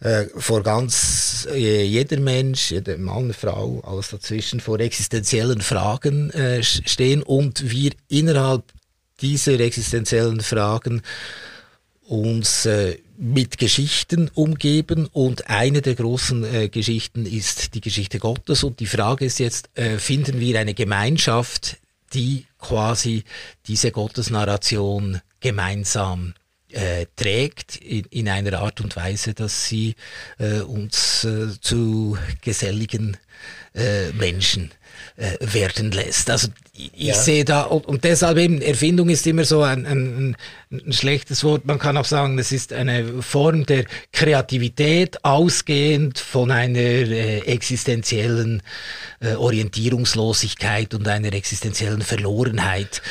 D: äh, vor ganz äh, jeder Mensch, jeder Mann, Frau, alles dazwischen, vor existenziellen Fragen äh, stehen und wir innerhalb dieser existenziellen Fragen uns äh, mit Geschichten umgeben und eine der großen äh, Geschichten ist die Geschichte Gottes und die Frage ist jetzt, äh, finden wir eine Gemeinschaft, die quasi diese Gottesnarration gemeinsam äh, trägt in, in, einer Art und Weise, dass sie äh, uns äh, zu geselligen äh, Menschen äh, werden lässt. Also ich ja. sehe da, und, und, deshalb eben, Erfindung ist immer so ein, ein, ein, schlechtes Wort. Man kann auch sagen, es ist eine Form der Kreativität, ausgehend von einer äh, existenziellen äh, Orientierungslosigkeit und einer existenziellen Verlorenheit.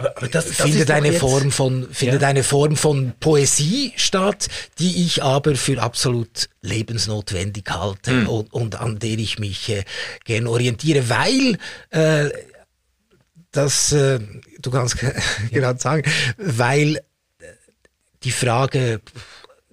D: Aber, aber das, das findet eine Form von findet ja. eine Form von Poesie statt, die ich aber für absolut lebensnotwendig halte mhm. und, und, an der ich mich äh, gern orientiere, weil äh, das äh, du kannst gerade sagen, weil äh, die Frage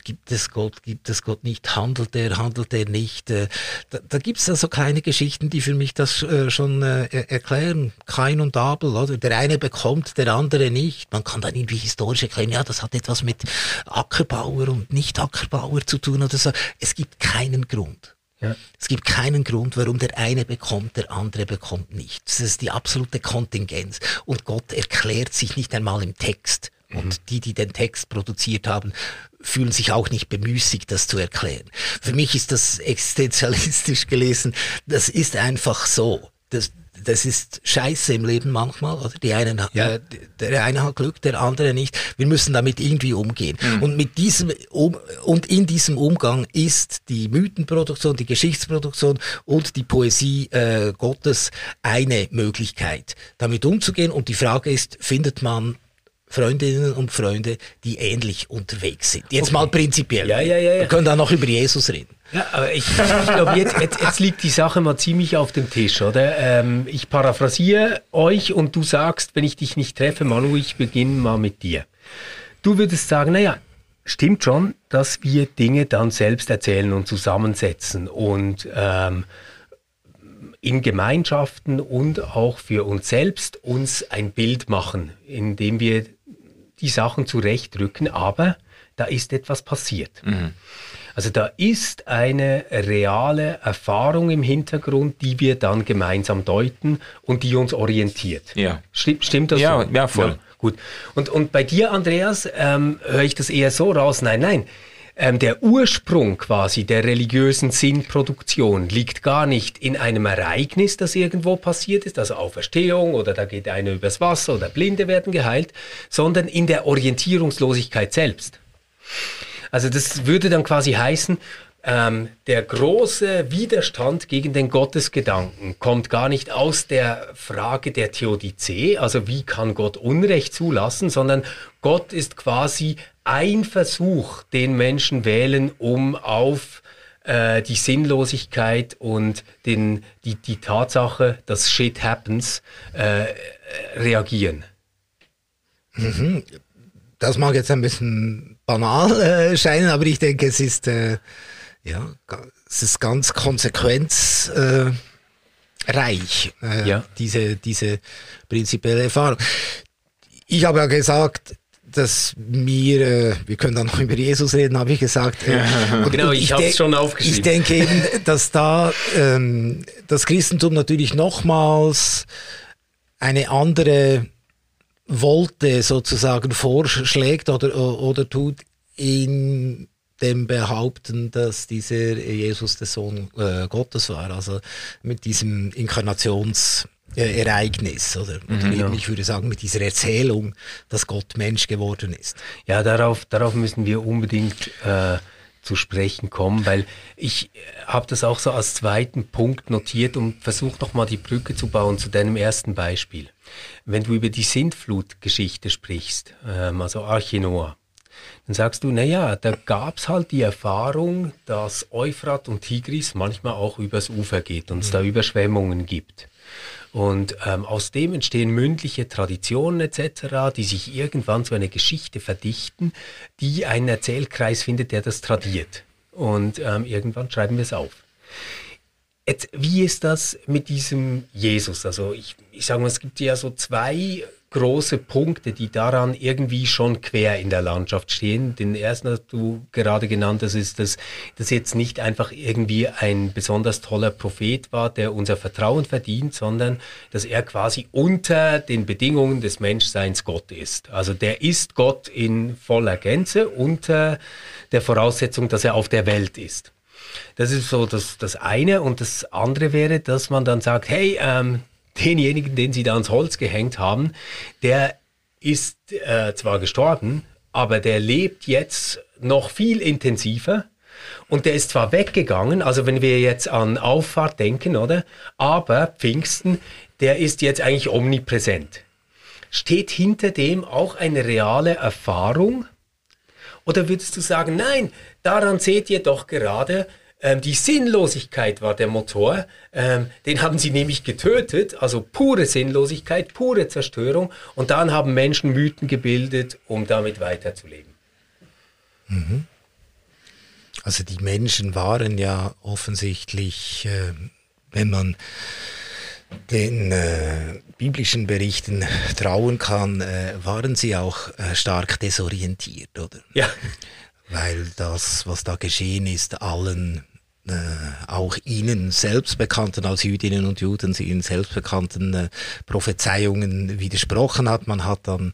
D: gibt es Gott, gibt es Gott nicht, handelt er, handelt er nicht. Äh, da, da gibt es also keine Geschichten, die für mich das äh, schon äh, erklären. Kain und Abel, oder? Der eine bekommt, der andere nicht. Man kann dann irgendwie historisch erklären, ja, das hat etwas mit Ackerbauer und Nicht-Ackerbauer zu tun oder so. Es gibt keinen Grund. Ja. Es gibt keinen Grund, warum der eine bekommt, der andere bekommt nicht. Das ist die absolute Kontingenz. Und Gott erklärt sich nicht einmal im Text. Und mhm. die, die den Text produziert haben, fühlen sich auch nicht bemüßigt, das zu erklären. Für mich ist das existenzialistisch gelesen. Das ist einfach so. Das, das ist scheiße im Leben manchmal, oder? Die einen, ja. äh, der eine hat Glück, der andere nicht. Wir müssen damit irgendwie umgehen. Mhm. Und mit diesem, um, und in diesem Umgang ist die Mythenproduktion, die Geschichtsproduktion und die Poesie äh, Gottes eine Möglichkeit, damit umzugehen. Und die Frage ist, findet man Freundinnen und Freunde, die ähnlich unterwegs sind. Jetzt okay. mal prinzipiell.
C: Ja, ja, ja, ja.
D: Wir können da noch über Jesus reden.
C: Ja, aber ich, ich glaube, jetzt, jetzt, jetzt liegt die Sache mal ziemlich auf dem Tisch, oder? Ähm, ich paraphrasiere euch und du sagst, wenn ich dich nicht treffe, Manu, ich beginne mal mit dir. Du würdest sagen, naja, stimmt schon, dass wir Dinge dann selbst erzählen und zusammensetzen und ähm, in Gemeinschaften und auch für uns selbst uns ein Bild machen, indem wir die Sachen zurechtrücken, aber da ist etwas passiert. Mhm. Also da ist eine reale Erfahrung im Hintergrund, die wir dann gemeinsam deuten und die uns orientiert.
B: Ja.
C: Stimmt, stimmt das
B: ja,
C: so?
B: Ja, voll. Ja,
C: gut. Und, und bei dir, Andreas, ähm, höre ich das eher so raus, nein, nein. Ähm, der Ursprung quasi der religiösen Sinnproduktion liegt gar nicht in einem Ereignis, das irgendwo passiert ist, also Auferstehung oder da geht einer übers Wasser oder Blinde werden geheilt, sondern in der Orientierungslosigkeit selbst. Also das würde dann quasi heißen, ähm, der große Widerstand gegen den Gottesgedanken kommt gar nicht aus der Frage der Theodizee, also wie kann Gott Unrecht zulassen, sondern Gott ist quasi ein Versuch, den Menschen wählen, um auf äh, die Sinnlosigkeit und den, die, die Tatsache, dass Shit happens, äh, reagieren.
D: Mhm. Das mag jetzt ein bisschen banal äh, scheinen, aber ich denke, es ist, äh, ja, es ist ganz konsequenzreich, äh, ja. diese, diese prinzipielle Erfahrung. Ich habe ja gesagt, dass mir, äh, wir können dann noch über Jesus reden, habe ich gesagt. Äh,
C: und, genau, ich, ich habe es schon aufgeschrieben.
D: Ich denke eben, dass da ähm, das Christentum natürlich nochmals eine andere wollte sozusagen vorschlägt oder, oder tut in dem Behaupten, dass dieser Jesus der Sohn äh, Gottes war, also mit diesem Inkarnationsereignis oder, mhm, ja. ich würde sagen mit dieser Erzählung, dass Gott Mensch geworden ist.
C: Ja, darauf, darauf müssen wir unbedingt äh, zu sprechen kommen, weil ich äh, habe das auch so als zweiten Punkt notiert und versuche nochmal die Brücke zu bauen zu deinem ersten Beispiel. Wenn du über die Sintflutgeschichte sprichst, ähm, also Arche Noah, dann sagst du, naja, da gab's halt die Erfahrung, dass Euphrat und Tigris manchmal auch übers Ufer geht und es mhm. da Überschwemmungen gibt. Und ähm, aus dem entstehen mündliche Traditionen etc., die sich irgendwann zu einer Geschichte verdichten, die einen Erzählkreis findet, der das tradiert. Und ähm, irgendwann schreiben wir es auf. Jetzt, wie ist das mit diesem Jesus? Also ich, ich sage mal, es gibt ja so zwei große Punkte, die daran irgendwie schon quer in der Landschaft stehen. Den ersten hast du gerade genannt, das ist, dass das jetzt nicht einfach irgendwie ein besonders toller Prophet war, der unser Vertrauen verdient, sondern dass er quasi unter den Bedingungen des Menschseins Gott ist. Also der ist Gott in voller Gänze unter der Voraussetzung, dass er auf der Welt ist. Das ist so das, das eine. Und das andere wäre, dass man dann sagt, hey, ähm, denjenigen, den sie da ans Holz gehängt haben, der ist äh, zwar gestorben, aber der lebt jetzt noch viel intensiver. Und der ist zwar weggegangen, also wenn wir jetzt an Auffahrt denken, oder? Aber Pfingsten, der ist jetzt eigentlich omnipräsent. Steht hinter dem auch eine reale Erfahrung? Oder würdest du sagen, nein, daran seht ihr doch gerade, ähm, die Sinnlosigkeit war der Motor. Ähm, den haben sie nämlich getötet, also pure Sinnlosigkeit, pure Zerstörung. Und dann haben Menschen Mythen gebildet, um damit weiterzuleben.
D: Mhm. Also die Menschen waren ja offensichtlich, äh, wenn man den äh, biblischen Berichten trauen kann, äh, waren sie auch äh, stark desorientiert, oder?
C: Ja
D: weil das, was da geschehen ist, allen äh, auch ihnen selbstbekannten als Jüdinnen und Juden, sie ihnen selbstbekannten äh, Prophezeiungen widersprochen hat. Man hat dann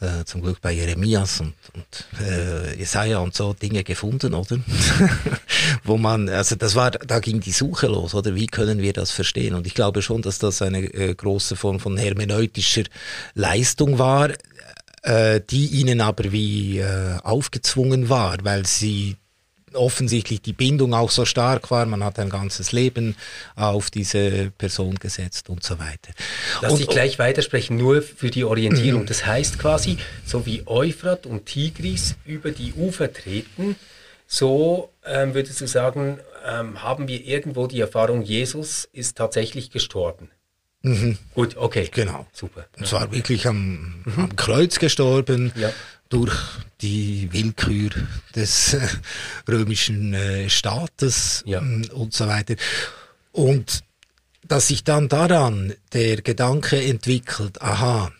D: äh, zum Glück bei Jeremias und, und äh, Jesaja und so Dinge gefunden, oder? Wo man, also das war, da ging die Suche los, oder? Wie können wir das verstehen? Und ich glaube schon, dass das eine äh, große Form von hermeneutischer Leistung war, äh, die ihnen aber wie äh, aufgezwungen war, weil sie offensichtlich die Bindung auch so stark war, man hat ein ganzes Leben auf diese Person gesetzt und so weiter.
C: Lass
D: und,
C: dich gleich weitersprechen, nur für die Orientierung. Das heißt quasi, so wie Euphrat und Tigris über die Ufer treten, so ähm, würdest du sagen, ähm, haben wir irgendwo die Erfahrung, Jesus ist tatsächlich gestorben.
D: Mhm.
C: Gut, okay.
D: Genau.
C: Super.
D: Und zwar wirklich am, mhm. am Kreuz gestorben.
C: Ja
D: durch die Willkür des äh, römischen äh, Staates
C: ja.
D: Mm, und so weiter. Und dass sich dann daran der Gedanke entwickelt, aha,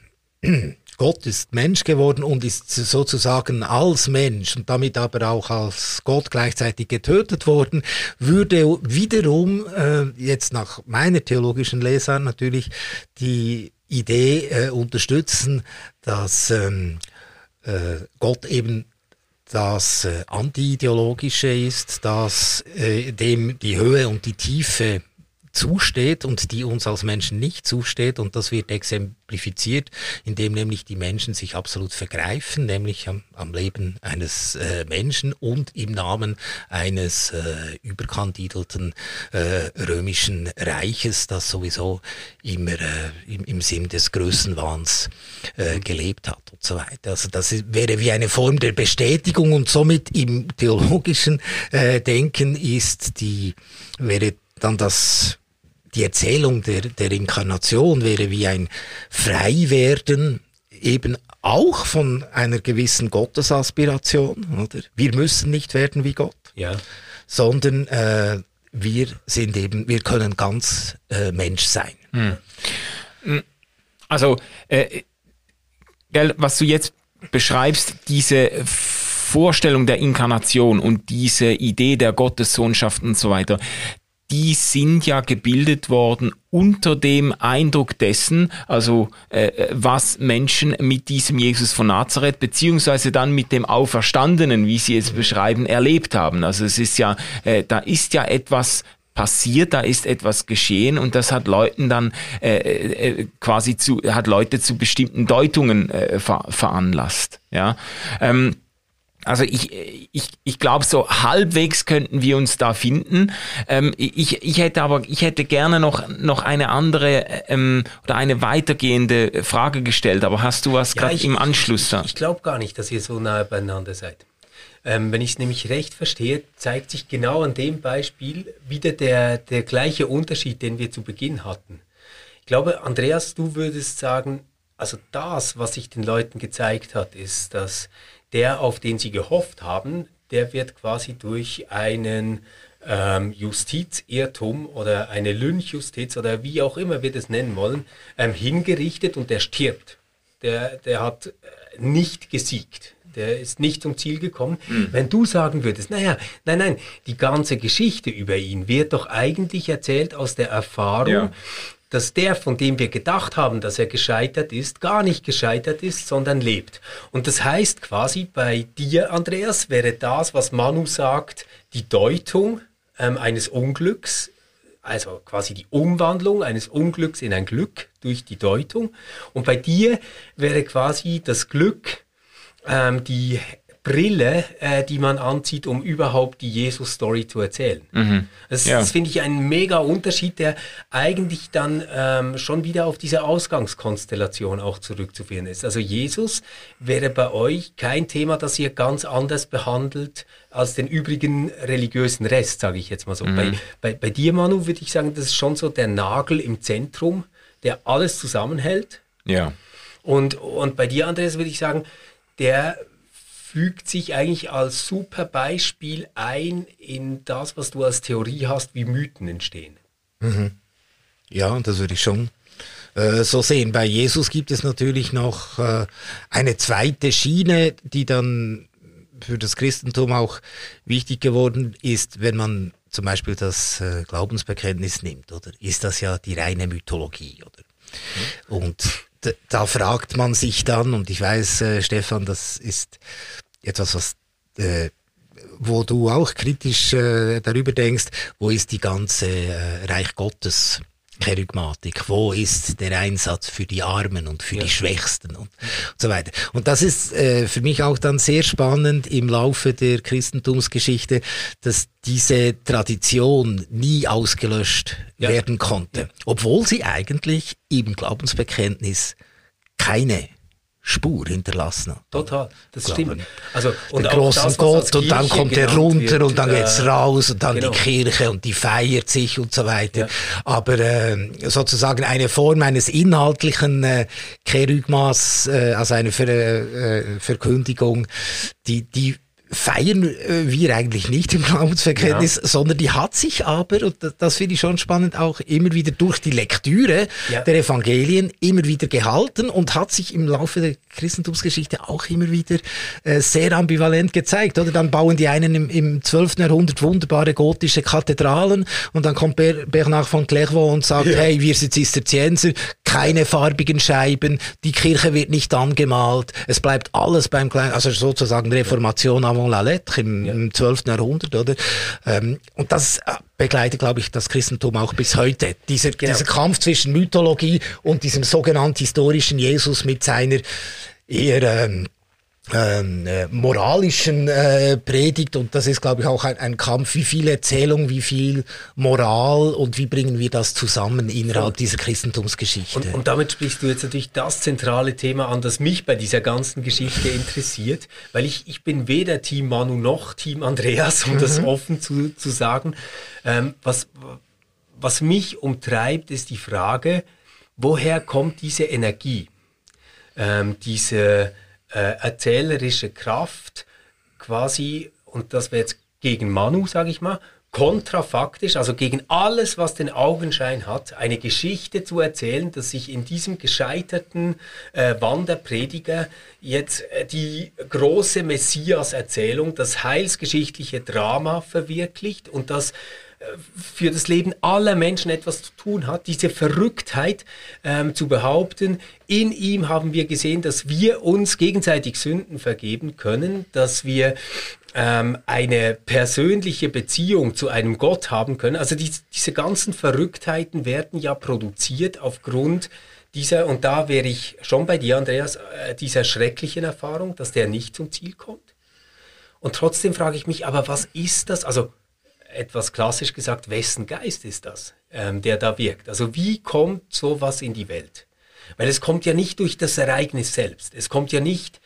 D: Gott ist Mensch geworden und ist sozusagen als Mensch und damit aber auch als Gott gleichzeitig getötet worden, würde wiederum äh, jetzt nach meiner theologischen Lesart natürlich die Idee äh, unterstützen, dass ähm, äh, Gott eben das äh, antiideologische ist, dass äh, dem die Höhe und die Tiefe zusteht und die uns als Menschen nicht zusteht. Und das wird exemplifiziert, indem nämlich die Menschen sich absolut vergreifen, nämlich am, am Leben eines äh, Menschen und im Namen eines äh, überkandidelten äh, römischen Reiches, das sowieso immer äh, im, im Sinn des Größenwahns äh, gelebt hat und so weiter. Also das wäre wie eine Form der Bestätigung und somit im theologischen äh, Denken ist die wäre dann das die Erzählung der, der Inkarnation wäre wie ein Freiwerden eben auch von einer gewissen Gottesaspiration, oder? Wir müssen nicht werden wie Gott,
C: ja.
D: sondern äh, wir sind eben, wir können ganz äh, Mensch sein. Hm.
B: hm. Also, äh, was du jetzt beschreibst, diese Vorstellung der Inkarnation und diese Idee der Gottessohnschaft und so weiter, die sind ja gebildet worden unter dem Eindruck dessen, also äh, was Menschen mit diesem Jesus von Nazareth beziehungsweise dann mit dem Auferstandenen, wie sie es beschreiben, erlebt haben. Also es ist ja, äh, da ist ja etwas passiert, da ist etwas geschehen und das hat Leuten dann äh, äh, quasi zu, hat Leute zu bestimmten Deutungen äh, ver veranlasst. Ja. Ähm, also ich, ich, ich glaube, so halbwegs könnten wir uns da finden. Ähm, ich, ich hätte aber, ich hätte gerne noch, noch eine andere ähm, oder eine weitergehende Frage gestellt, aber hast du was ja, gerade im Anschluss
C: da? Ich, ich glaube gar nicht, dass ihr so nahe beieinander seid. Ähm, wenn ich es nämlich recht verstehe, zeigt sich genau an dem Beispiel wieder der, der gleiche Unterschied, den wir zu Beginn hatten. Ich glaube, Andreas, du würdest sagen, also das, was sich den Leuten gezeigt hat, ist, dass der, auf den sie gehofft haben, der wird quasi durch einen ähm, Justizirrtum oder eine Lynchjustiz oder wie auch immer wir das nennen wollen, ähm, hingerichtet und der stirbt. Der, der hat äh, nicht gesiegt. Der ist nicht zum Ziel gekommen. Mhm. Wenn du sagen würdest, naja, nein, nein, die ganze Geschichte über ihn wird doch eigentlich erzählt aus der Erfahrung, ja dass der, von dem wir gedacht haben, dass er gescheitert ist, gar nicht gescheitert ist, sondern lebt. Und das heißt quasi bei dir, Andreas, wäre das, was Manu sagt, die Deutung ähm, eines Unglücks, also quasi die Umwandlung eines Unglücks in ein Glück durch die Deutung. Und bei dir wäre quasi das Glück ähm, die Brille, äh, die man anzieht, um überhaupt die Jesus-Story zu erzählen. Mhm. Das, ja. das finde ich ein mega Unterschied, der eigentlich dann ähm, schon wieder auf diese Ausgangskonstellation auch zurückzuführen ist. Also Jesus wäre bei euch kein Thema, das ihr ganz anders behandelt als den übrigen religiösen Rest, sage ich jetzt mal so. Mhm. Bei, bei, bei dir, Manu, würde ich sagen, das ist schon so der Nagel im Zentrum, der alles zusammenhält.
B: Ja.
C: Und, und bei dir, Andreas, würde ich sagen, der fügt sich eigentlich als super Beispiel ein in das, was du als Theorie hast, wie Mythen entstehen.
D: Mhm. Ja, das würde ich schon äh, so sehen. Bei Jesus gibt es natürlich noch äh, eine zweite Schiene, die dann für das Christentum auch wichtig geworden ist, wenn man zum Beispiel das äh, Glaubensbekenntnis nimmt, oder ist das ja die reine Mythologie, oder? Mhm. Und da fragt man sich dann, und ich weiß, äh, Stefan, das ist etwas, was äh, wo du auch kritisch äh, darüber denkst, wo ist die ganze äh, Reich Gottes Kerygmatik? Wo ist der Einsatz für die Armen und für ja. die Schwächsten und, und, so weiter? Und das ist äh, für mich auch dann sehr spannend im Laufe der Christentumsgeschichte, dass diese Tradition nie ausgelöscht ja. werden konnte, obwohl sie eigentlich im Glaubensbekenntnis keine Spur hinterlassen hat.
C: Total, das stimmt.
D: Also, und den großen das, Gott und dann kommt er runter wird, und dann äh, geht's raus und dann genau. die Kirche und die feiert sich und so weiter. Ja. Aber äh, sozusagen eine Form eines inhaltlichen äh, Kerygmas, äh, also eine Ver äh, Verkündigung, die, die feiern äh, wir eigentlich nicht im Glaubensverkenntnis, ja. sondern die hat sich aber, und das, das finde ich schon spannend, auch immer wieder durch die Lektüre ja. der Evangelien immer wieder gehalten und hat sich im Laufe der Christentumsgeschichte auch immer wieder äh, sehr ambivalent gezeigt. Oder dann bauen die einen im, im 12. Jahrhundert wunderbare gotische Kathedralen und dann kommt Bernard von Clairvaux und sagt, ja. hey, wir sind Zisterzienser, keine farbigen Scheiben, die Kirche wird nicht angemalt, es bleibt alles beim Kleinen, also sozusagen Reformation avant la lettre im, ja. im 12. Jahrhundert, oder? Ähm, und das äh, begleitet, glaube ich, das Christentum auch bis heute. Dieser, genau. dieser Kampf zwischen Mythologie und diesem sogenannten historischen Jesus mit seiner eher ähm, ähm, äh, moralischen äh, Predigt und das ist, glaube ich, auch ein, ein, Kampf, wie viel Erzählung, wie viel Moral und wie bringen wir das zusammen innerhalb und, dieser Christentumsgeschichte.
C: Und, und, damit sprichst du jetzt natürlich das zentrale Thema an, das mich bei dieser ganzen Geschichte interessiert, weil ich, ich bin weder Team Manu noch Team Andreas, um mhm. das offen zu, zu sagen. Ähm, was, was mich umtreibt, ist die Frage, woher kommt diese Energie, ähm, diese äh, erzählerische Kraft quasi, und das wäre jetzt gegen Manu, sage ich mal, kontrafaktisch, also gegen alles, was den Augenschein hat, eine Geschichte zu erzählen, dass sich in diesem gescheiterten äh, Wanderprediger jetzt äh, die große Messias-Erzählung, das heilsgeschichtliche Drama verwirklicht und das für das Leben aller Menschen etwas zu tun hat, diese Verrücktheit ähm, zu behaupten, in ihm haben wir gesehen, dass wir uns gegenseitig Sünden vergeben können, dass wir ähm, eine persönliche Beziehung zu einem Gott haben können. Also die, diese ganzen Verrücktheiten werden ja produziert aufgrund dieser, und da wäre ich schon bei dir, Andreas, äh, dieser schrecklichen Erfahrung, dass der nicht zum Ziel kommt. Und trotzdem frage ich mich, aber was ist das? Also etwas klassisch gesagt, wessen Geist ist das, ähm, der da wirkt? Also wie kommt sowas in die Welt? Weil es kommt ja nicht durch das Ereignis selbst. Es kommt ja nicht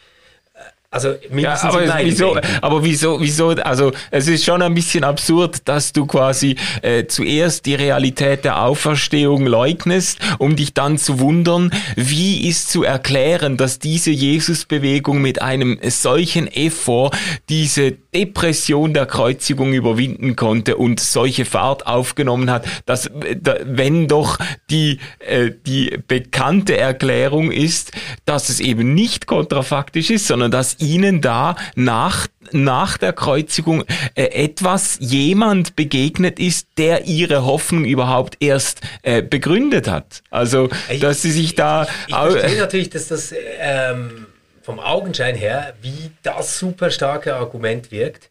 C: also
B: ja, aber wieso, aber wieso, wieso, also es ist schon ein bisschen absurd, dass du quasi äh, zuerst die Realität der Auferstehung leugnest, um dich dann zu wundern, wie ist zu erklären, dass diese Jesusbewegung mit einem solchen Effort diese Depression der Kreuzigung überwinden konnte und solche Fahrt aufgenommen hat, dass wenn doch die, äh, die bekannte Erklärung ist, dass es eben nicht kontrafaktisch ist, sondern dass ihnen da nach nach der Kreuzigung äh, etwas jemand begegnet ist, der ihre Hoffnung überhaupt erst äh, begründet hat. Also, ich, dass sie sich da.
C: Ich, ich verstehe natürlich, dass das ähm, vom Augenschein her wie das super starke Argument wirkt.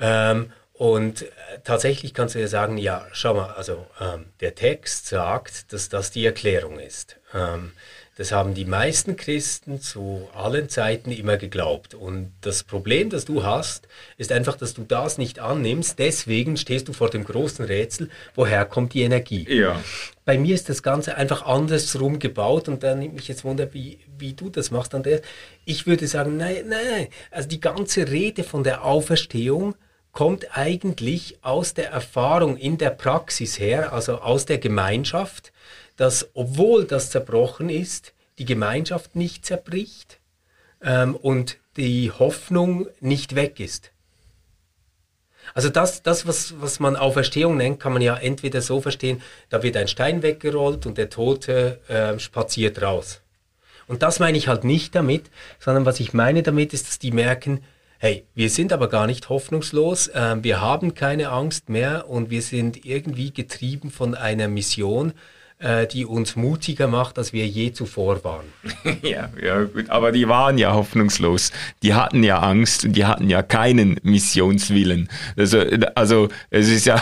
C: Ähm, und äh, tatsächlich kannst du ja sagen, ja, schau mal, also ähm, der Text sagt, dass das die Erklärung ist. Ähm, das haben die meisten Christen zu allen Zeiten immer geglaubt. Und das Problem, das du hast, ist einfach, dass du das nicht annimmst. Deswegen stehst du vor dem großen Rätsel, woher kommt die Energie?
B: Ja.
C: Bei mir ist das Ganze einfach andersrum gebaut und da nimmt mich jetzt Wunder, wie, wie du das machst, Andreas. Ich würde sagen, nein, nein, also die ganze Rede von der Auferstehung kommt eigentlich aus der Erfahrung in der Praxis her, also aus der Gemeinschaft dass obwohl das zerbrochen ist, die Gemeinschaft nicht zerbricht ähm, und die Hoffnung nicht weg ist. Also das, das was, was man Auferstehung nennt, kann man ja entweder so verstehen, da wird ein Stein weggerollt und der Tote äh, spaziert raus. Und das meine ich halt nicht damit, sondern was ich meine damit ist, dass die merken, hey, wir sind aber gar nicht hoffnungslos, äh, wir haben keine Angst mehr und wir sind irgendwie getrieben von einer Mission, äh, die uns mutiger macht, als wir je zuvor waren.
B: ja, ja, gut. Aber die waren ja hoffnungslos. Die hatten ja Angst und die hatten ja keinen Missionswillen. Also, also es ist ja,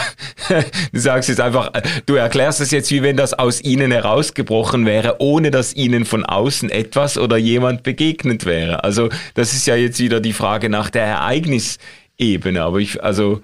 B: du sagst jetzt einfach, du erklärst es jetzt, wie wenn das aus ihnen herausgebrochen wäre, ohne dass ihnen von außen etwas oder jemand begegnet wäre. Also, das ist ja jetzt wieder die Frage nach der Ereignisebene. Aber ich, also,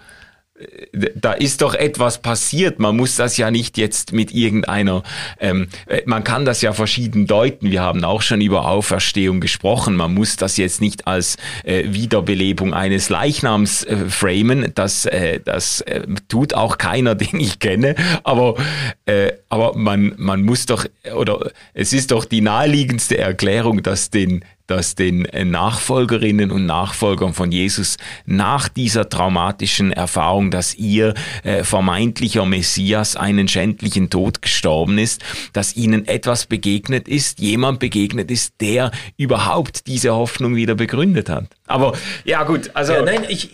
B: da ist doch etwas passiert. Man muss das ja nicht jetzt mit irgendeiner, ähm, äh, man kann das ja verschieden deuten. Wir haben auch schon über Auferstehung gesprochen. Man muss das jetzt nicht als äh, Wiederbelebung eines Leichnams äh, framen. Das, äh, das äh, tut auch keiner, den ich kenne. Aber, äh, aber man, man muss doch, oder es ist doch die naheliegendste Erklärung, dass den dass den äh, Nachfolgerinnen und Nachfolgern von Jesus nach dieser traumatischen Erfahrung, dass ihr äh, vermeintlicher Messias einen schändlichen Tod gestorben ist, dass ihnen etwas begegnet ist, jemand begegnet ist, der überhaupt diese Hoffnung wieder begründet hat. Aber ja gut, also
C: ja, nein, ich,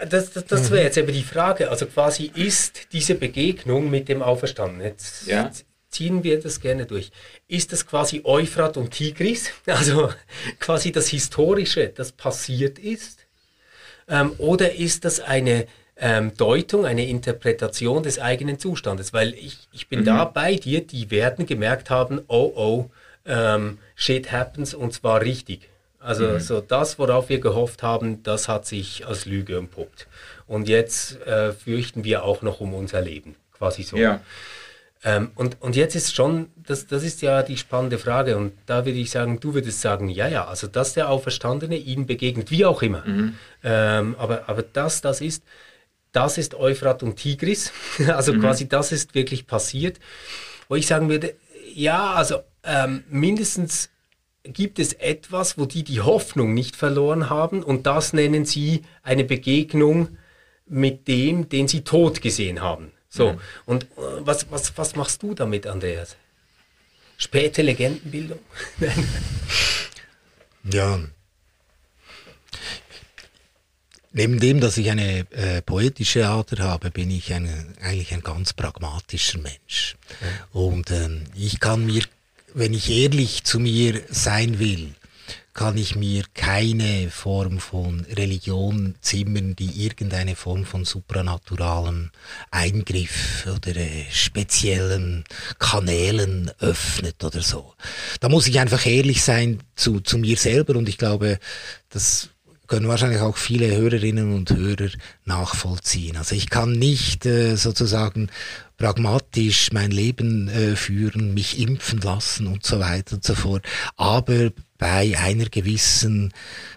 C: äh, das, das, das wäre jetzt eben die Frage. Also quasi ist diese Begegnung mit dem Auferstandenen. Jetzt, ja. jetzt ziehen wir das gerne durch. Ist das quasi Euphrat und Tigris, also quasi das Historische, das passiert ist? Ähm, oder ist das eine ähm, Deutung, eine Interpretation des eigenen Zustandes? Weil ich, ich bin mhm. da bei dir, die werden gemerkt haben, oh oh, ähm, shit happens und zwar richtig. Also mhm. so das, worauf wir gehofft haben, das hat sich als Lüge entpuppt. Und jetzt äh, fürchten wir auch noch um unser Leben, quasi so. Ja. Ähm, und, und jetzt ist schon, das, das ist ja die spannende Frage. Und da würde ich sagen, du würdest sagen, ja, ja, also dass der Auferstandene ihnen begegnet, wie auch immer. Mhm. Ähm, aber, aber das, das ist, das ist Euphrat und Tigris. also mhm. quasi das ist wirklich passiert. Wo ich sagen würde, ja, also ähm, mindestens gibt es etwas, wo die die Hoffnung nicht verloren haben und das nennen sie eine Begegnung mit dem, den sie tot gesehen haben. So, mhm. und äh, was, was, was machst du damit, Andreas? Späte Legendenbildung?
D: ja. Neben dem, dass ich eine äh, poetische Ader habe, bin ich ein, eigentlich ein ganz pragmatischer Mensch. Mhm. Und ähm, ich kann mir, wenn ich ehrlich zu mir sein will, kann ich mir keine Form von Religion zimmern, die irgendeine Form von supranaturalem Eingriff oder äh, speziellen Kanälen öffnet oder so. Da muss ich einfach ehrlich sein zu, zu mir selber und ich glaube, das können wahrscheinlich auch viele Hörerinnen und Hörer nachvollziehen. Also ich kann nicht äh, sozusagen pragmatisch mein Leben äh, führen, mich impfen lassen und so weiter und so fort. Aber bei einer gewissen,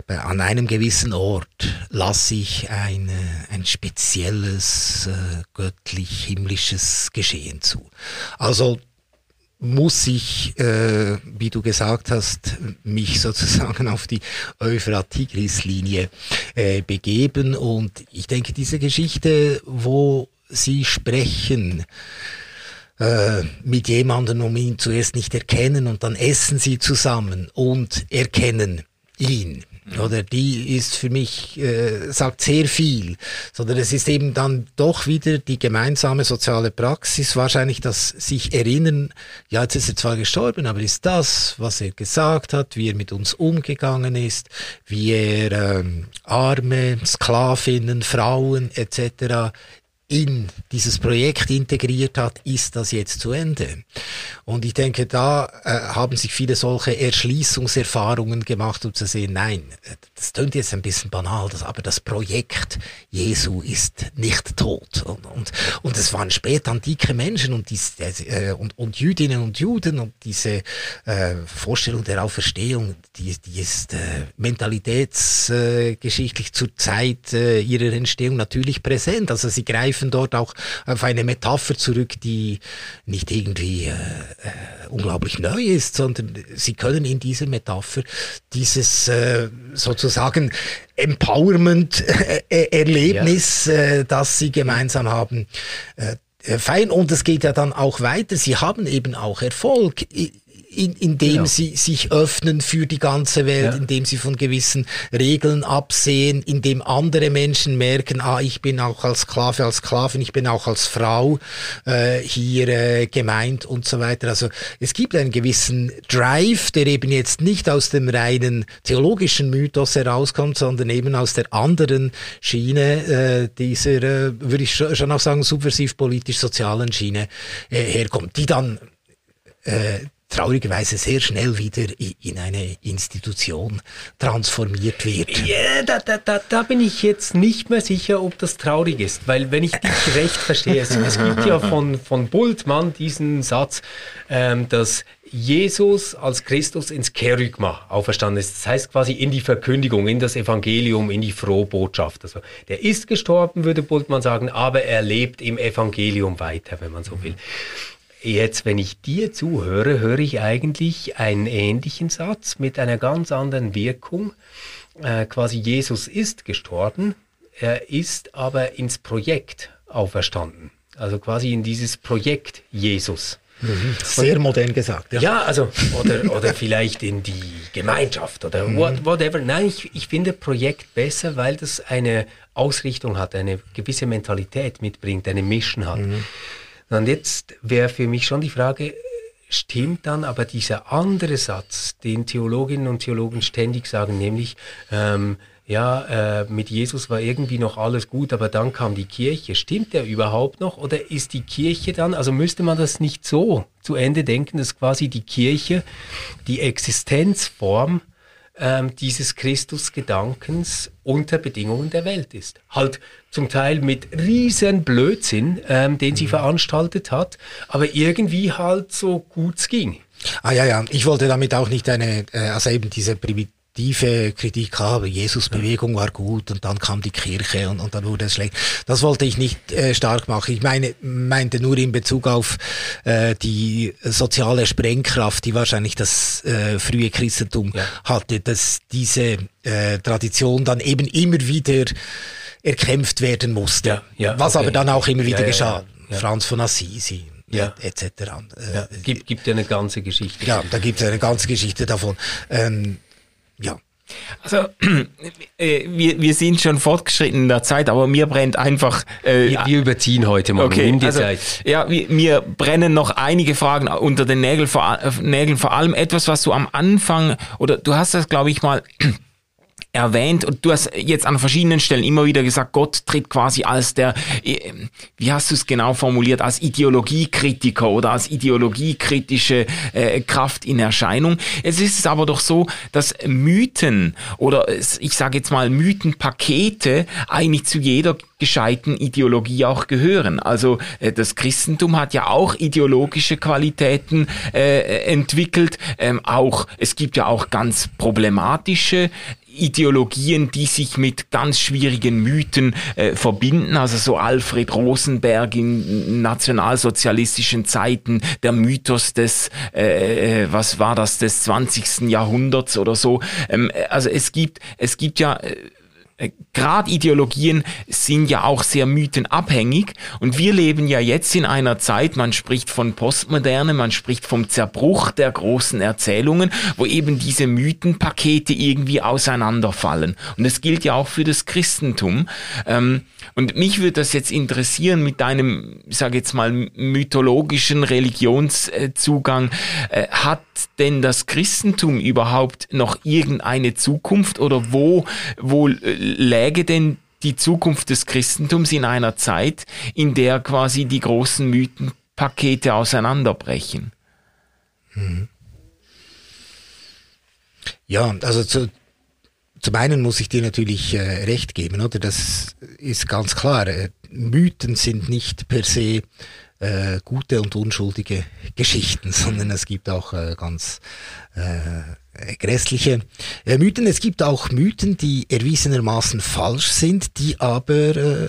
D: bei, an einem gewissen Ort lasse ich ein, ein spezielles äh, göttlich-himmlisches Geschehen zu. Also muss ich, äh, wie du gesagt hast, mich sozusagen auf die Euphrat-Tigris-Linie äh, begeben. Und ich denke, diese Geschichte, wo sie sprechen, äh, mit jemandem, um ihn zuerst nicht erkennen und dann essen sie zusammen und erkennen ihn. Mhm. Oder die ist für mich, äh, sagt sehr viel. Sondern es ist eben dann doch wieder die gemeinsame soziale Praxis, wahrscheinlich das sich erinnern, ja, jetzt ist er zwar gestorben, aber ist das, was er gesagt hat, wie er mit uns umgegangen ist, wie er ähm, Arme, Sklavinnen, Frauen etc in dieses Projekt integriert hat, ist das jetzt zu Ende. Und ich denke, da äh, haben sich viele solche Erschließungserfahrungen gemacht, um zu sehen, nein, das klingt jetzt ein bisschen banal, das, aber das Projekt Jesu ist nicht tot. Und, und, und es waren spät antike Menschen und, dies, äh, und, und Jüdinnen und Juden und diese äh, Vorstellung der Auferstehung, die, die ist äh, mentalitätsgeschichtlich zur Zeit äh, ihrer Entstehung natürlich präsent. Also sie greifen greifen dort auch auf eine Metapher zurück, die nicht irgendwie äh, äh, unglaublich neu ist, sondern sie können in dieser Metapher dieses äh, sozusagen Empowerment-Erlebnis, äh, äh, das sie gemeinsam haben, äh, feiern. Und es geht ja dann auch weiter. Sie haben eben auch Erfolg in, indem genau. sie sich öffnen für die ganze Welt, ja. indem sie von gewissen Regeln absehen, indem andere Menschen merken, ah, ich bin auch als Sklave, als Sklavin, ich bin auch als Frau äh, hier äh, gemeint und so weiter. Also es gibt einen gewissen Drive, der eben jetzt nicht aus dem reinen theologischen Mythos herauskommt, sondern eben aus der anderen Schiene äh, dieser, äh, würde ich schon auch sagen, subversiv politisch-sozialen Schiene äh, herkommt, die dann äh, traurigerweise sehr schnell wieder in eine Institution transformiert wird.
C: Ja, da, da, da, da bin ich jetzt nicht mehr sicher, ob das traurig ist, weil wenn ich dich recht verstehe, es, es gibt ja von, von Bultmann diesen Satz, ähm, dass Jesus als Christus ins Kerygma auferstanden ist. Das heißt quasi in die Verkündigung, in das Evangelium, in die frohe Botschaft. Also der ist gestorben, würde Bultmann sagen, aber er lebt im Evangelium weiter, wenn man so will. Jetzt, wenn ich dir zuhöre, höre ich eigentlich einen ähnlichen Satz mit einer ganz anderen Wirkung. Äh, quasi Jesus ist gestorben, er ist aber ins Projekt auferstanden. Also quasi in dieses Projekt Jesus.
D: Mhm. Sehr modern gesagt.
C: Ja, ja also, oder, oder vielleicht in die Gemeinschaft oder mhm. what, whatever. Nein, ich, ich finde Projekt besser, weil das eine Ausrichtung hat, eine gewisse Mentalität mitbringt, eine Mission hat. Mhm. Und jetzt wäre für mich schon die Frage, stimmt dann aber dieser andere Satz, den Theologinnen und Theologen ständig sagen, nämlich, ähm, ja, äh, mit Jesus war irgendwie noch alles gut, aber dann kam die Kirche. Stimmt der überhaupt noch oder ist die Kirche dann, also müsste man das nicht so zu Ende denken, dass quasi die Kirche die Existenzform ähm, dieses Christusgedankens unter Bedingungen der Welt ist. Halt zum Teil mit riesen Blödsinn, ähm, den sie mhm. veranstaltet hat, aber irgendwie halt so gut es ging.
D: Ah ja, ja, ich wollte damit auch nicht eine, äh, also eben diese Primitiv tiefe Kritik habe, Jesus-Bewegung war gut und dann kam die Kirche und, und dann wurde es schlecht. Das wollte ich nicht äh, stark machen. Ich meine, meinte nur in Bezug auf äh, die soziale Sprengkraft, die wahrscheinlich das äh, frühe Christentum ja. hatte, dass diese äh, Tradition dann eben immer wieder erkämpft werden musste. Ja, ja, was okay. aber dann auch immer wieder geschah. Franz von Assisi, ja. etc.
C: Äh, ja, gibt, gibt ja eine ganze Geschichte.
D: Ja, da gibt es eine ganze Geschichte davon. Ähm, ja.
B: Also äh, wir, wir sind schon fortgeschritten in der Zeit, aber mir brennt einfach.
C: Äh, wir, wir überziehen heute mal.
B: Okay, Nimm die also, Zeit. Ja, wir, mir brennen noch einige Fragen unter den Nägeln vor, Nägeln, vor allem etwas, was du am Anfang oder du hast das, glaube ich mal erwähnt und du hast jetzt an verschiedenen Stellen immer wieder gesagt, Gott tritt quasi als der, äh, wie hast du es genau formuliert, als Ideologiekritiker oder als ideologiekritische äh, Kraft in Erscheinung. Es ist aber doch so, dass Mythen oder ich sage jetzt mal Mythenpakete eigentlich zu jeder gescheiten Ideologie auch gehören. Also äh, das Christentum hat ja auch ideologische Qualitäten äh, entwickelt. Ähm, auch es gibt ja auch ganz problematische Ideologien, die sich mit ganz schwierigen Mythen äh, verbinden. Also so Alfred Rosenberg in nationalsozialistischen Zeiten, der Mythos des, äh, äh was war das, des 20. Jahrhunderts oder so. Ähm, also es gibt, es gibt ja äh, äh, Gradideologien sind ja auch sehr mythenabhängig und wir leben ja jetzt in einer Zeit, man spricht von Postmoderne, man spricht vom Zerbruch der großen Erzählungen, wo eben diese Mythenpakete irgendwie auseinanderfallen. Und das gilt ja auch für das Christentum. Ähm, und mich würde das jetzt interessieren mit deinem, sage jetzt mal, mythologischen Religionszugang. Äh, denn das Christentum überhaupt noch irgendeine Zukunft oder wo, wo läge denn die Zukunft des Christentums in einer Zeit, in der quasi die großen Mythenpakete auseinanderbrechen?
D: Mhm. Ja, also zu, zum einen muss ich dir natürlich äh, recht geben, oder? Das ist ganz klar. Äh, Mythen sind nicht per se äh, gute und unschuldige Geschichten, sondern es gibt auch äh, ganz äh, grässliche äh, Mythen. Es gibt auch Mythen, die erwiesenermaßen falsch sind, die aber äh,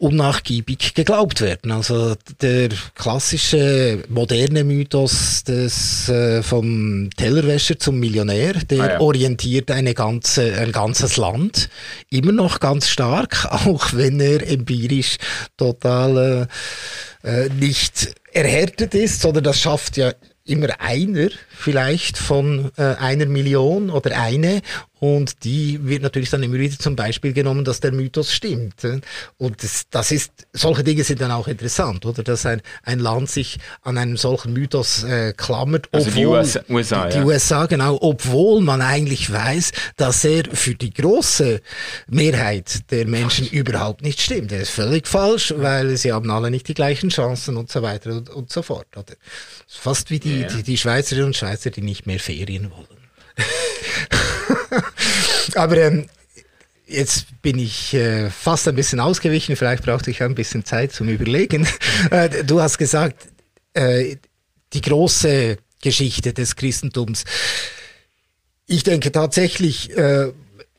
D: unnachgiebig geglaubt werden. Also der klassische moderne Mythos des äh, vom Tellerwäscher zum Millionär, der ah, ja. orientiert eine ganze ein ganzes Land immer noch ganz stark, auch wenn er empirisch total äh, äh nicht erhärtet ist, sondern das schafft ja immer einer vielleicht von äh, einer Million oder eine und die wird natürlich dann immer wieder zum Beispiel genommen, dass der Mythos stimmt. Und das, das ist, solche Dinge sind dann auch interessant, oder? Dass ein, ein Land sich an einem solchen Mythos äh, klammert.
B: Also obwohl, die USA, USA,
D: die, ja. USA, genau, obwohl man eigentlich weiß, dass er für die große Mehrheit der Menschen überhaupt nicht stimmt. Er ist völlig falsch, weil sie haben alle nicht die gleichen Chancen und so weiter und, und so fort, oder? Fast wie die, ja. die, die Schweizerinnen und Schweizer, die nicht mehr Ferien wollen. Aber ähm, jetzt bin ich äh, fast ein bisschen ausgewichen, vielleicht brauchte ich ein bisschen Zeit zum Überlegen. Äh, du hast gesagt, äh, die große Geschichte des Christentums. Ich denke tatsächlich, äh,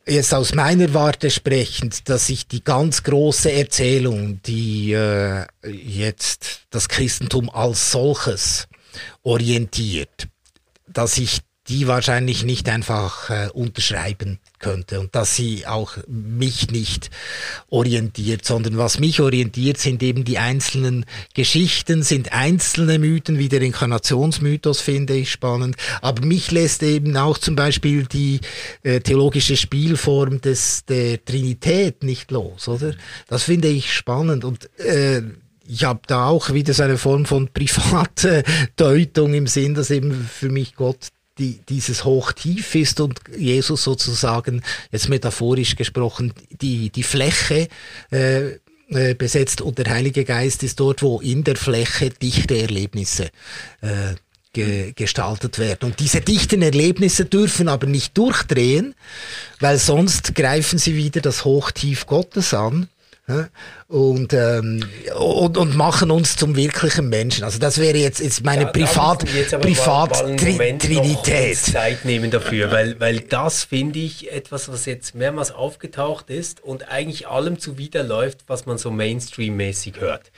D: jetzt aus meiner Warte sprechend, dass sich die ganz große Erzählung, die äh, jetzt das Christentum als solches orientiert, dass ich die wahrscheinlich nicht einfach äh, unterschreiben könnte und dass sie auch mich nicht orientiert, sondern was mich orientiert, sind eben die einzelnen Geschichten, sind einzelne Mythen, wie der Inkarnationsmythos finde ich spannend, aber mich lässt eben auch zum Beispiel die äh, theologische Spielform des, der Trinität nicht los, oder? Das finde ich spannend und äh, ich habe da auch wieder so eine Form von private Deutung im Sinn, dass eben für mich Gott die, dieses Hoch-Tief ist und Jesus sozusagen, jetzt metaphorisch gesprochen, die, die Fläche äh, äh, besetzt und der Heilige Geist ist dort, wo in der Fläche dichte Erlebnisse äh, ge gestaltet werden. Und diese dichten Erlebnisse dürfen aber nicht durchdrehen, weil sonst greifen sie wieder das Hochtief Gottes an und, ähm, und, und machen uns zum wirklichen Menschen. Also das wäre jetzt, jetzt meine ja, Privat, Privat Tri Trinität.
C: Zeit nehmen dafür, weil, weil das finde ich etwas, was jetzt mehrmals aufgetaucht ist und eigentlich allem zuwiderläuft, was man so Mainstream-mäßig hört.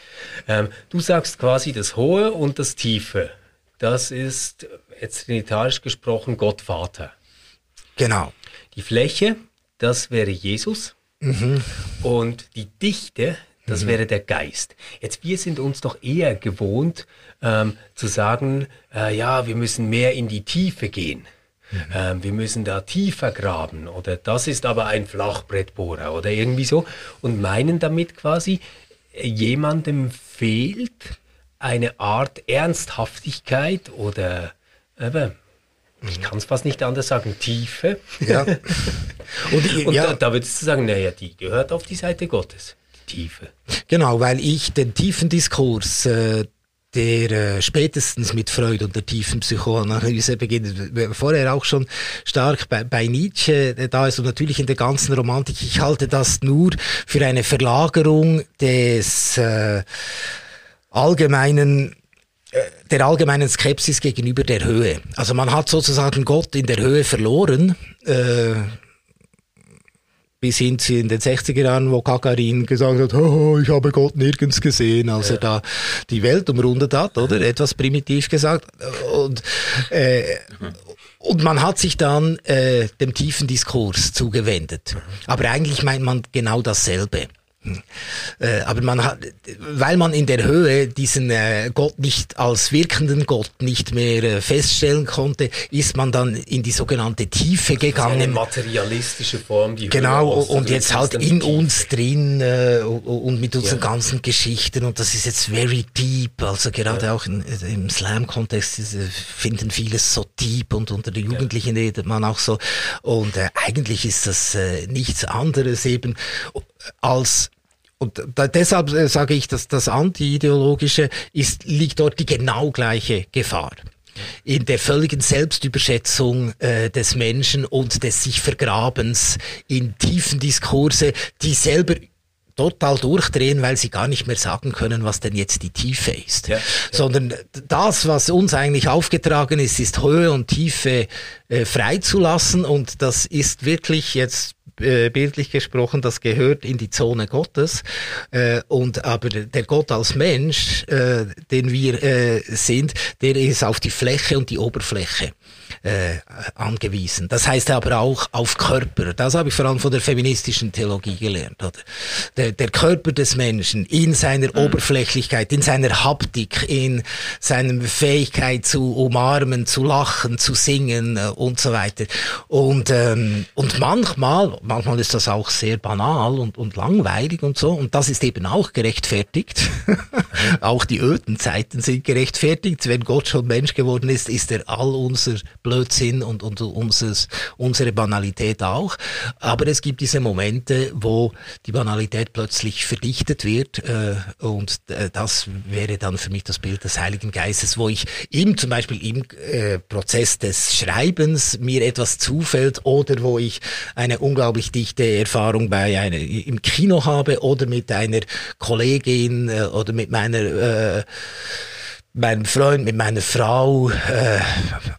C: Ähm, du sagst quasi das Hohe und das Tiefe. Das ist jetzt trinitarisch gesprochen Gott Vater.
D: Genau.
C: Die Fläche, das wäre Jesus. Mhm. Und die Dichte, das mhm. wäre der Geist. Jetzt, wir sind uns doch eher gewohnt ähm, zu sagen, äh, ja, wir müssen mehr in die Tiefe gehen. Mhm. Ähm, wir müssen da tiefer graben oder das ist aber ein Flachbrettbohrer oder irgendwie so und meinen damit quasi, jemandem fehlt eine Art Ernsthaftigkeit oder äh, ich kann es fast nicht anders sagen, Tiefe. Ja. Und, und ja. da, da würdest du sagen, naja, die gehört auf die Seite Gottes, die Tiefe.
D: Genau, weil ich den tiefen Diskurs, äh, der äh, spätestens mit Freud und der tiefen Psychoanalyse beginnt, vorher auch schon stark bei, bei Nietzsche äh, da ist und natürlich in der ganzen Romantik. Ich halte das nur für eine Verlagerung des äh, allgemeinen der allgemeinen Skepsis gegenüber der Höhe. Also man hat sozusagen Gott in der Höhe verloren, äh, bis hin zu in den 60er Jahren, wo Kakarin gesagt hat, oh, ich habe Gott nirgends gesehen, als ja. er da die Welt umrundet hat, oder? Etwas primitiv gesagt. Und, äh, und man hat sich dann äh, dem tiefen Diskurs zugewendet. Aber eigentlich meint man genau dasselbe. Äh, aber man hat, weil man in der Höhe diesen äh, Gott nicht als wirkenden Gott nicht mehr äh, feststellen konnte, ist man dann in die sogenannte Tiefe gegangen.
C: eine materialistische Form, die
D: Genau, und jetzt halt in uns drin und mit unseren ja. ganzen Geschichten und das ist jetzt very deep, also gerade ja. auch in, im Slam-Kontext finden vieles so deep und unter den Jugendlichen ja. redet man auch so und eigentlich ist das nichts anderes eben als und da, deshalb äh, sage ich, dass das Anti-Ideologische ist, liegt dort die genau gleiche Gefahr in der völligen Selbstüberschätzung äh, des Menschen und des sich Vergrabens in tiefen Diskurse, die selber total durchdrehen, weil sie gar nicht mehr sagen können, was denn jetzt die Tiefe ist. Ja, ja. Sondern das, was uns eigentlich aufgetragen ist, ist Höhe und Tiefe äh, freizulassen und das ist wirklich jetzt äh, bildlich gesprochen, das gehört in die Zone Gottes. Äh, und aber der Gott als Mensch, äh, den wir äh, sind, der ist auf die Fläche und die Oberfläche äh, angewiesen. Das heißt aber auch auf Körper. Das habe ich vor allem von der feministischen Theologie gelernt. Oder? Der, der Körper des Menschen in seiner mhm. Oberflächlichkeit, in seiner Haptik, in seiner Fähigkeit zu umarmen, zu lachen, zu singen äh, und so weiter. Und, ähm, und manchmal, manchmal ist das auch sehr banal und, und langweilig und so. Und das ist eben auch gerechtfertigt. auch die öden Zeiten sind gerechtfertigt. Wenn Gott schon Mensch geworden ist, ist er all unser Blödsinn und, und unseres, unsere Banalität auch. Aber es gibt diese Momente, wo die Banalität plötzlich verdichtet wird. Äh, und äh, das wäre dann für mich das Bild des Heiligen Geistes, wo ich ihm zum Beispiel im äh, Prozess des Schreibens mir etwas zufällt oder wo ich eine unglaublich dichte Erfahrung bei einer, im Kino habe oder mit einer Kollegin äh, oder mit meiner äh, meinem Freund, mit meiner Frau äh,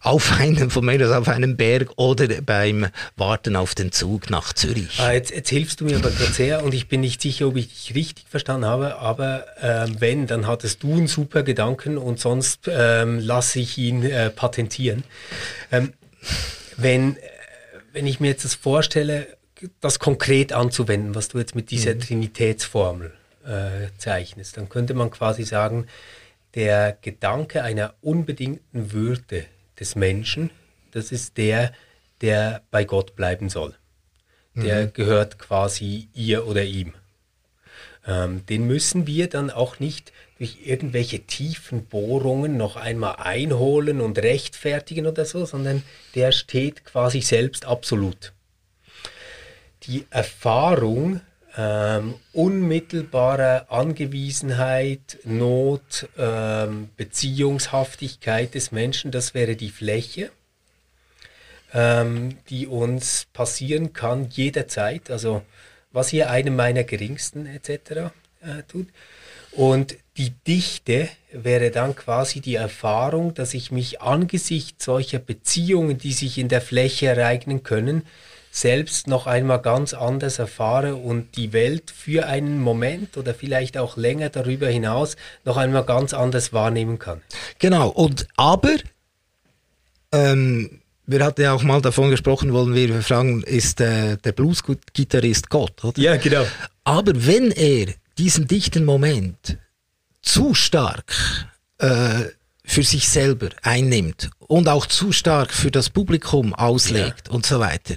D: auf einem, von mir auf einem Berg oder beim Warten auf den Zug nach Zürich.
C: Ah, jetzt, jetzt hilfst du mir aber gerade sehr und ich bin nicht sicher, ob ich dich richtig verstanden habe, aber äh, wenn, dann hattest du einen super Gedanken und sonst ähm, lasse ich ihn äh, patentieren. Ähm, wenn, wenn ich mir jetzt das vorstelle, das konkret anzuwenden, was du jetzt mit dieser mhm. Trinitätsformel äh, zeichnest, dann könnte man quasi sagen, der Gedanke einer unbedingten Würde des Menschen, das ist der, der bei Gott bleiben soll. Der mhm. gehört quasi ihr oder ihm. Ähm, den müssen wir dann auch nicht durch irgendwelche tiefen Bohrungen noch einmal einholen und rechtfertigen oder so, sondern der steht quasi selbst absolut. Die Erfahrung ähm, unmittelbare Angewiesenheit, Not, ähm, Beziehungshaftigkeit des Menschen, das wäre die Fläche, ähm, die uns passieren kann jederzeit. Also was hier einem meiner geringsten etc. Äh, tut. Und die Dichte wäre dann quasi die Erfahrung, dass ich mich angesichts solcher Beziehungen, die sich in der Fläche ereignen können, selbst noch einmal ganz anders erfahre und die Welt für einen Moment oder vielleicht auch länger darüber hinaus noch einmal ganz anders wahrnehmen kann.
D: Genau, und aber, ähm, wir hatten ja auch mal davon gesprochen, wollen wir fragen, ist äh, der Blues-Gitarrist Gott,
C: oder? Ja, genau.
D: Aber wenn er diesen dichten Moment zu stark äh, für sich selber einnimmt und auch zu stark für das Publikum auslegt ja. und so weiter,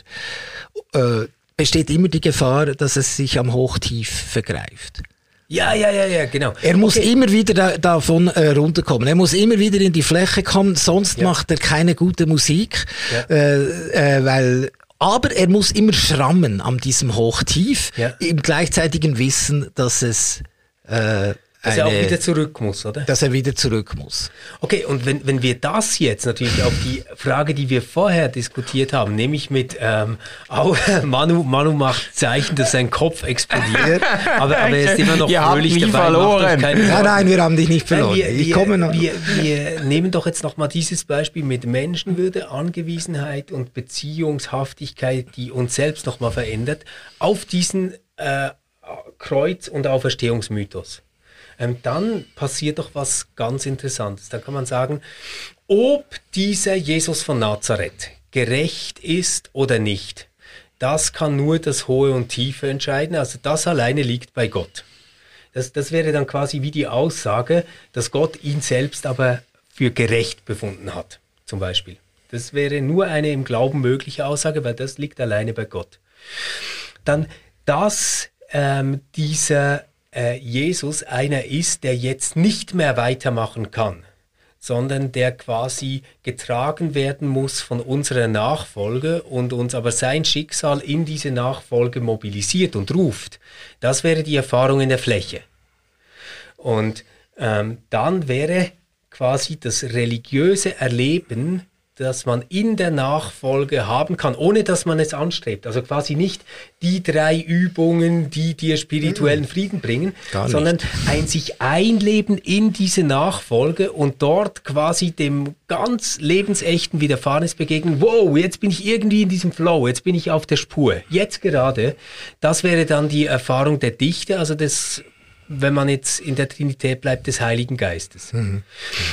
D: äh, besteht immer die Gefahr, dass es sich am Hochtief vergreift.
C: Ja, ja, ja, ja, genau.
D: Er muss okay. immer wieder da, davon äh, runterkommen. Er muss immer wieder in die Fläche kommen, sonst ja. macht er keine gute Musik, ja. äh, äh, weil aber er muss immer schrammen an diesem Hochtief, ja. im gleichzeitigen Wissen, dass es äh,
C: dass eine, er auch wieder zurück muss, oder?
D: Dass er wieder zurück muss.
C: Okay, und wenn, wenn wir das jetzt natürlich auf die Frage, die wir vorher diskutiert haben, nämlich mit ähm, Manu, Manu macht Zeichen, dass sein Kopf explodiert, aber, aber er ist immer noch
D: ihr fröhlich
C: habt
D: mich dabei. Verloren. Nein, nein, wir haben dich nicht verloren.
C: Nein, wir, ich komme noch. Wir, wir nehmen doch jetzt nochmal dieses Beispiel mit Menschenwürde, Angewiesenheit und Beziehungshaftigkeit, die uns selbst nochmal verändert, auf diesen äh, Kreuz- und Auferstehungsmythos ähm, dann passiert doch was ganz Interessantes. Da kann man sagen, ob dieser Jesus von Nazareth gerecht ist oder nicht, das kann nur das Hohe und Tiefe entscheiden. Also das alleine liegt bei Gott. Das, das wäre dann quasi wie die Aussage, dass Gott ihn selbst aber für gerecht befunden hat, zum Beispiel. Das wäre nur eine im Glauben mögliche Aussage, weil das liegt alleine bei Gott. Dann, dass ähm, dieser äh, Jesus einer ist, der jetzt nicht mehr weitermachen kann, sondern der quasi getragen werden muss von unserer Nachfolge und uns aber sein Schicksal in diese Nachfolge mobilisiert und ruft. Das wäre die Erfahrung in der Fläche. Und ähm, dann wäre quasi das religiöse Erleben das man in der Nachfolge haben kann, ohne dass man es anstrebt. Also quasi nicht die drei Übungen, die dir spirituellen hm. Frieden bringen, sondern ein sich einleben in diese Nachfolge und dort quasi dem ganz lebensechten Widerfahrenes begegnen. Wow, jetzt bin ich irgendwie in diesem Flow, jetzt bin ich auf der Spur, jetzt gerade. Das wäre dann die Erfahrung der Dichte, also des wenn man jetzt in der Trinität bleibt, des Heiligen Geistes. Mhm.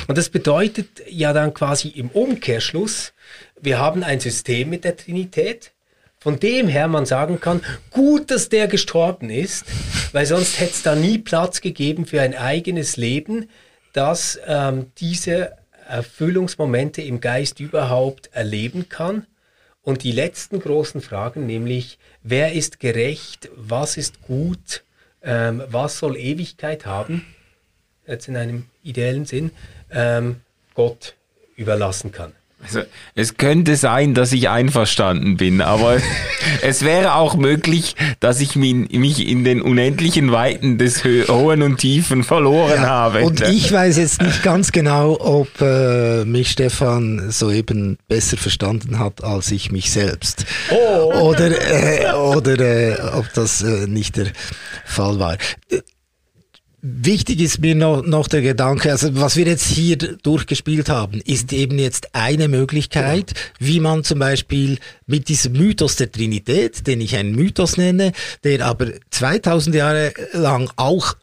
C: Und das bedeutet ja dann quasi im Umkehrschluss, wir haben ein System mit der Trinität, von dem her man sagen kann, gut, dass der gestorben ist, weil sonst hätte es da nie Platz gegeben für ein eigenes Leben, das ähm, diese Erfüllungsmomente im Geist überhaupt erleben kann. Und die letzten großen Fragen, nämlich wer ist gerecht, was ist gut, ähm, was soll Ewigkeit haben, jetzt in einem ideellen Sinn, ähm, Gott überlassen kann.
B: Also, es könnte sein, dass ich einverstanden bin, aber es wäre auch möglich, dass ich mich in den unendlichen Weiten des Hohen und Tiefen verloren ja, habe.
D: Und ich weiß jetzt nicht ganz genau, ob äh, mich Stefan soeben besser verstanden hat als ich mich selbst. Oh. Oder, äh, oder äh, ob das äh, nicht der Fall war. Wichtig ist mir noch, noch der Gedanke, also was wir jetzt hier durchgespielt haben, ist eben jetzt eine Möglichkeit, wie man zum Beispiel mit diesem Mythos der Trinität, den ich einen Mythos nenne, der aber 2000 Jahre lang auch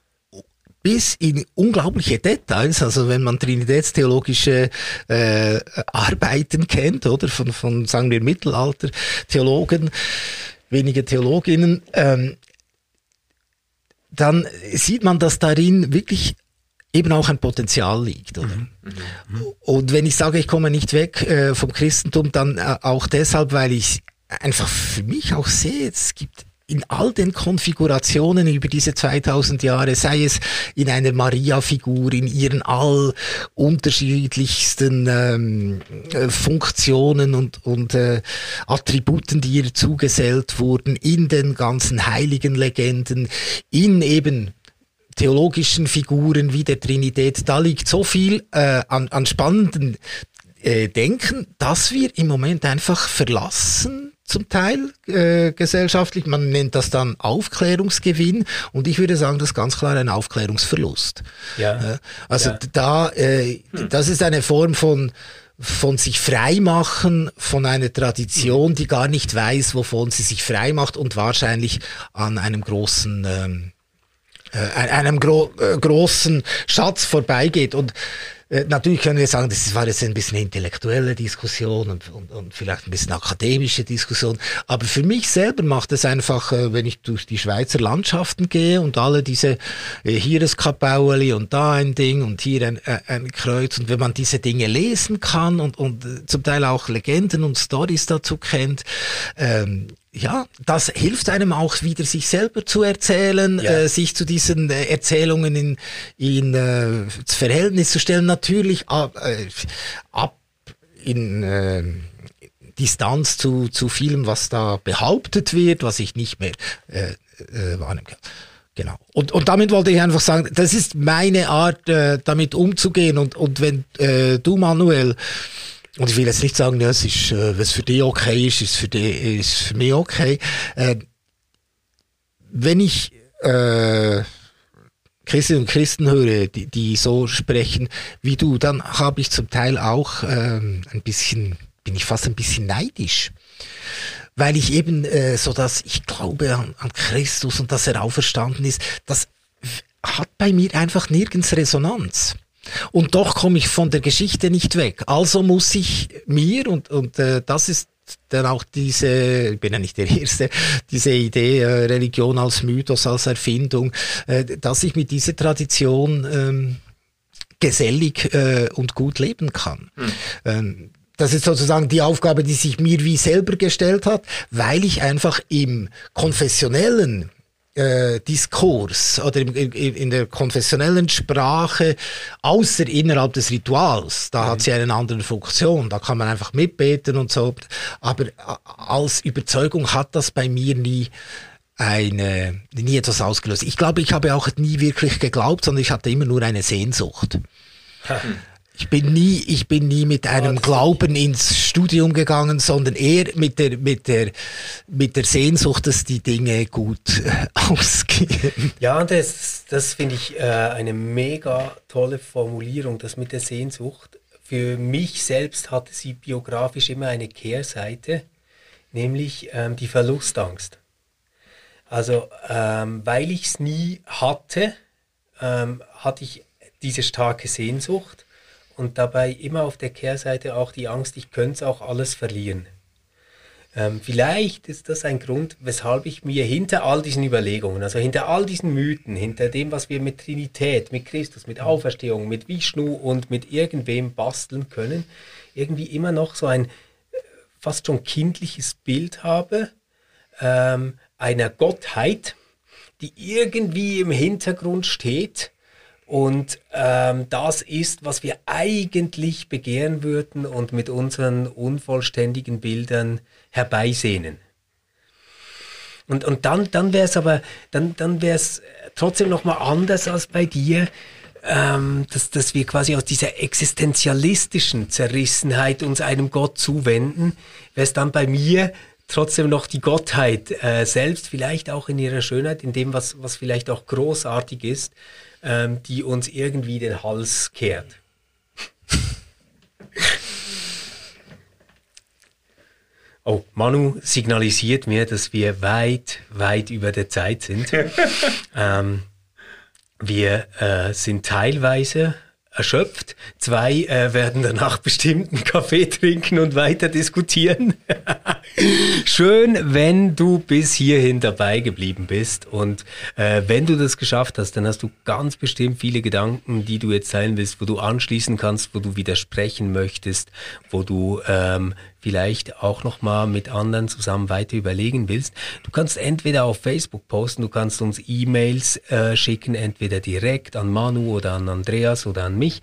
D: bis in unglaubliche Details, also wenn man trinitätstheologische äh, Arbeiten kennt, oder von, von sagen wir Mittelalter Theologen, wenige Theologinnen, ähm, dann sieht man, dass darin wirklich eben auch ein Potenzial liegt. Oder? Mhm. Mhm. Und wenn ich sage, ich komme nicht weg äh, vom Christentum, dann äh, auch deshalb, weil ich einfach für mich auch sehe, es gibt in all den Konfigurationen über diese 2000 Jahre, sei es in einer Maria-Figur, in ihren all unterschiedlichsten ähm, äh, Funktionen und, und äh, Attributen, die ihr zugesellt wurden, in den ganzen heiligen Legenden, in eben theologischen Figuren wie der Trinität, da liegt so viel äh, an, an spannenden äh, Denken, dass wir im Moment einfach verlassen zum Teil äh, gesellschaftlich. Man nennt das dann Aufklärungsgewinn und ich würde sagen, das ist ganz klar ein Aufklärungsverlust. Ja. Äh, also ja. da, äh, hm. das ist eine Form von von sich freimachen von einer Tradition, die gar nicht weiß, wovon sie sich frei macht und wahrscheinlich an einem großen ähm, äh, einem gro äh, großen Schatz vorbeigeht und äh, natürlich können wir sagen, das war jetzt ein bisschen intellektuelle Diskussion und, und, und vielleicht ein bisschen akademische Diskussion. Aber für mich selber macht es einfach, äh, wenn ich durch die Schweizer Landschaften gehe und alle diese, äh, hier das Kapaueli und da ein Ding und hier ein, ein Kreuz und wenn man diese Dinge lesen kann und, und zum Teil auch Legenden und Stories dazu kennt, ähm, ja, das hilft einem auch wieder, sich selber zu erzählen, ja. äh, sich zu diesen äh, Erzählungen in, in äh, das Verhältnis zu stellen, natürlich ab, äh, ab in äh, Distanz zu, zu vielem, was da behauptet wird, was ich nicht mehr äh, äh, wahrnehmen kann. Genau. Und, und damit wollte ich einfach sagen, das ist meine Art, äh, damit umzugehen. Und, und wenn äh, du, Manuel, und ich will jetzt nicht sagen, ja, es ist, äh, was für dich okay ist, ist für dich, ist für mich okay. Äh, wenn ich äh, Christen und Christen höre, die, die so sprechen wie du, dann habe ich zum Teil auch ähm, ein bisschen, bin ich fast ein bisschen neidisch weil ich eben äh, so dass ich glaube an, an Christus und dass er auferstanden ist, das hat bei mir einfach nirgends Resonanz. Und doch komme ich von der Geschichte nicht weg. Also muss ich mir, und, und äh, das ist dann auch diese, ich bin ja nicht der Erste, diese Idee, äh, Religion als Mythos, als Erfindung, äh, dass ich mit dieser Tradition ähm, gesellig äh, und gut leben kann. Hm. Ähm, das ist sozusagen die Aufgabe, die sich mir wie selber gestellt hat, weil ich einfach im konfessionellen äh, Diskurs oder in, der konfessionellen Sprache, außer innerhalb des Rituals, da mhm. hat sie eine andere Funktion, da kann man einfach mitbeten und so, aber als Überzeugung hat das bei mir nie eine, nie etwas ausgelöst. Ich glaube, ich habe auch nie wirklich geglaubt, sondern ich hatte immer nur eine Sehnsucht. Ich bin nie, ich bin nie mit einem Glauben ins Studium gegangen, sondern eher mit der, mit der, mit der Sehnsucht, dass die Dinge gut ausgehen.
C: Ja, das, das finde ich äh, eine mega tolle Formulierung, das mit der Sehnsucht. Für mich selbst hatte sie biografisch immer eine Kehrseite, nämlich ähm, die Verlustangst. Also, ähm, weil ich es nie hatte, ähm, hatte ich diese starke Sehnsucht und dabei immer auf der Kehrseite auch die Angst, ich könnte es auch alles verlieren. Ähm, vielleicht ist das ein Grund, weshalb ich mir hinter all diesen Überlegungen, also hinter all diesen Mythen, hinter dem, was wir mit Trinität, mit Christus, mit Auferstehung, mit Vishnu und mit irgendwem basteln können, irgendwie immer noch so ein äh, fast schon kindliches Bild habe ähm, einer Gottheit, die irgendwie im Hintergrund steht und ähm, das ist, was wir eigentlich begehren würden und mit unseren unvollständigen Bildern herbeisehnen. Und, und dann, dann wäre es aber, dann, dann wäre es trotzdem nochmal anders als bei dir, ähm, dass, dass wir quasi aus dieser existenzialistischen Zerrissenheit uns einem Gott zuwenden, wäre es dann bei mir trotzdem noch die Gottheit äh, selbst, vielleicht auch in ihrer Schönheit, in dem, was, was vielleicht auch großartig ist, ähm, die uns irgendwie den Hals kehrt. Oh, Manu signalisiert mir, dass wir weit, weit über der Zeit sind. ähm, wir äh, sind teilweise erschöpft. Zwei äh, werden danach bestimmt einen Kaffee trinken und weiter diskutieren. Schön, wenn du bis hierhin dabei geblieben bist. Und äh, wenn du das geschafft hast, dann hast du ganz bestimmt viele Gedanken, die du jetzt teilen willst, wo du anschließen kannst, wo du widersprechen möchtest, wo du ähm, vielleicht auch nochmal mit anderen zusammen weiter überlegen willst. Du kannst entweder auf Facebook posten, du kannst uns E-Mails äh, schicken, entweder direkt an Manu oder an Andreas oder an mich.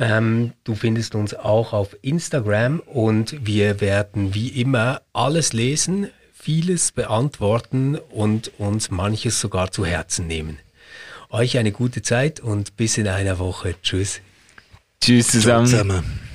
C: Ähm, du findest uns auch auf Instagram und wir werden wie immer alles lesen, vieles beantworten und uns manches sogar zu Herzen nehmen. Euch eine gute Zeit und bis in einer Woche. Tschüss.
B: Tschüss zusammen. zusammen.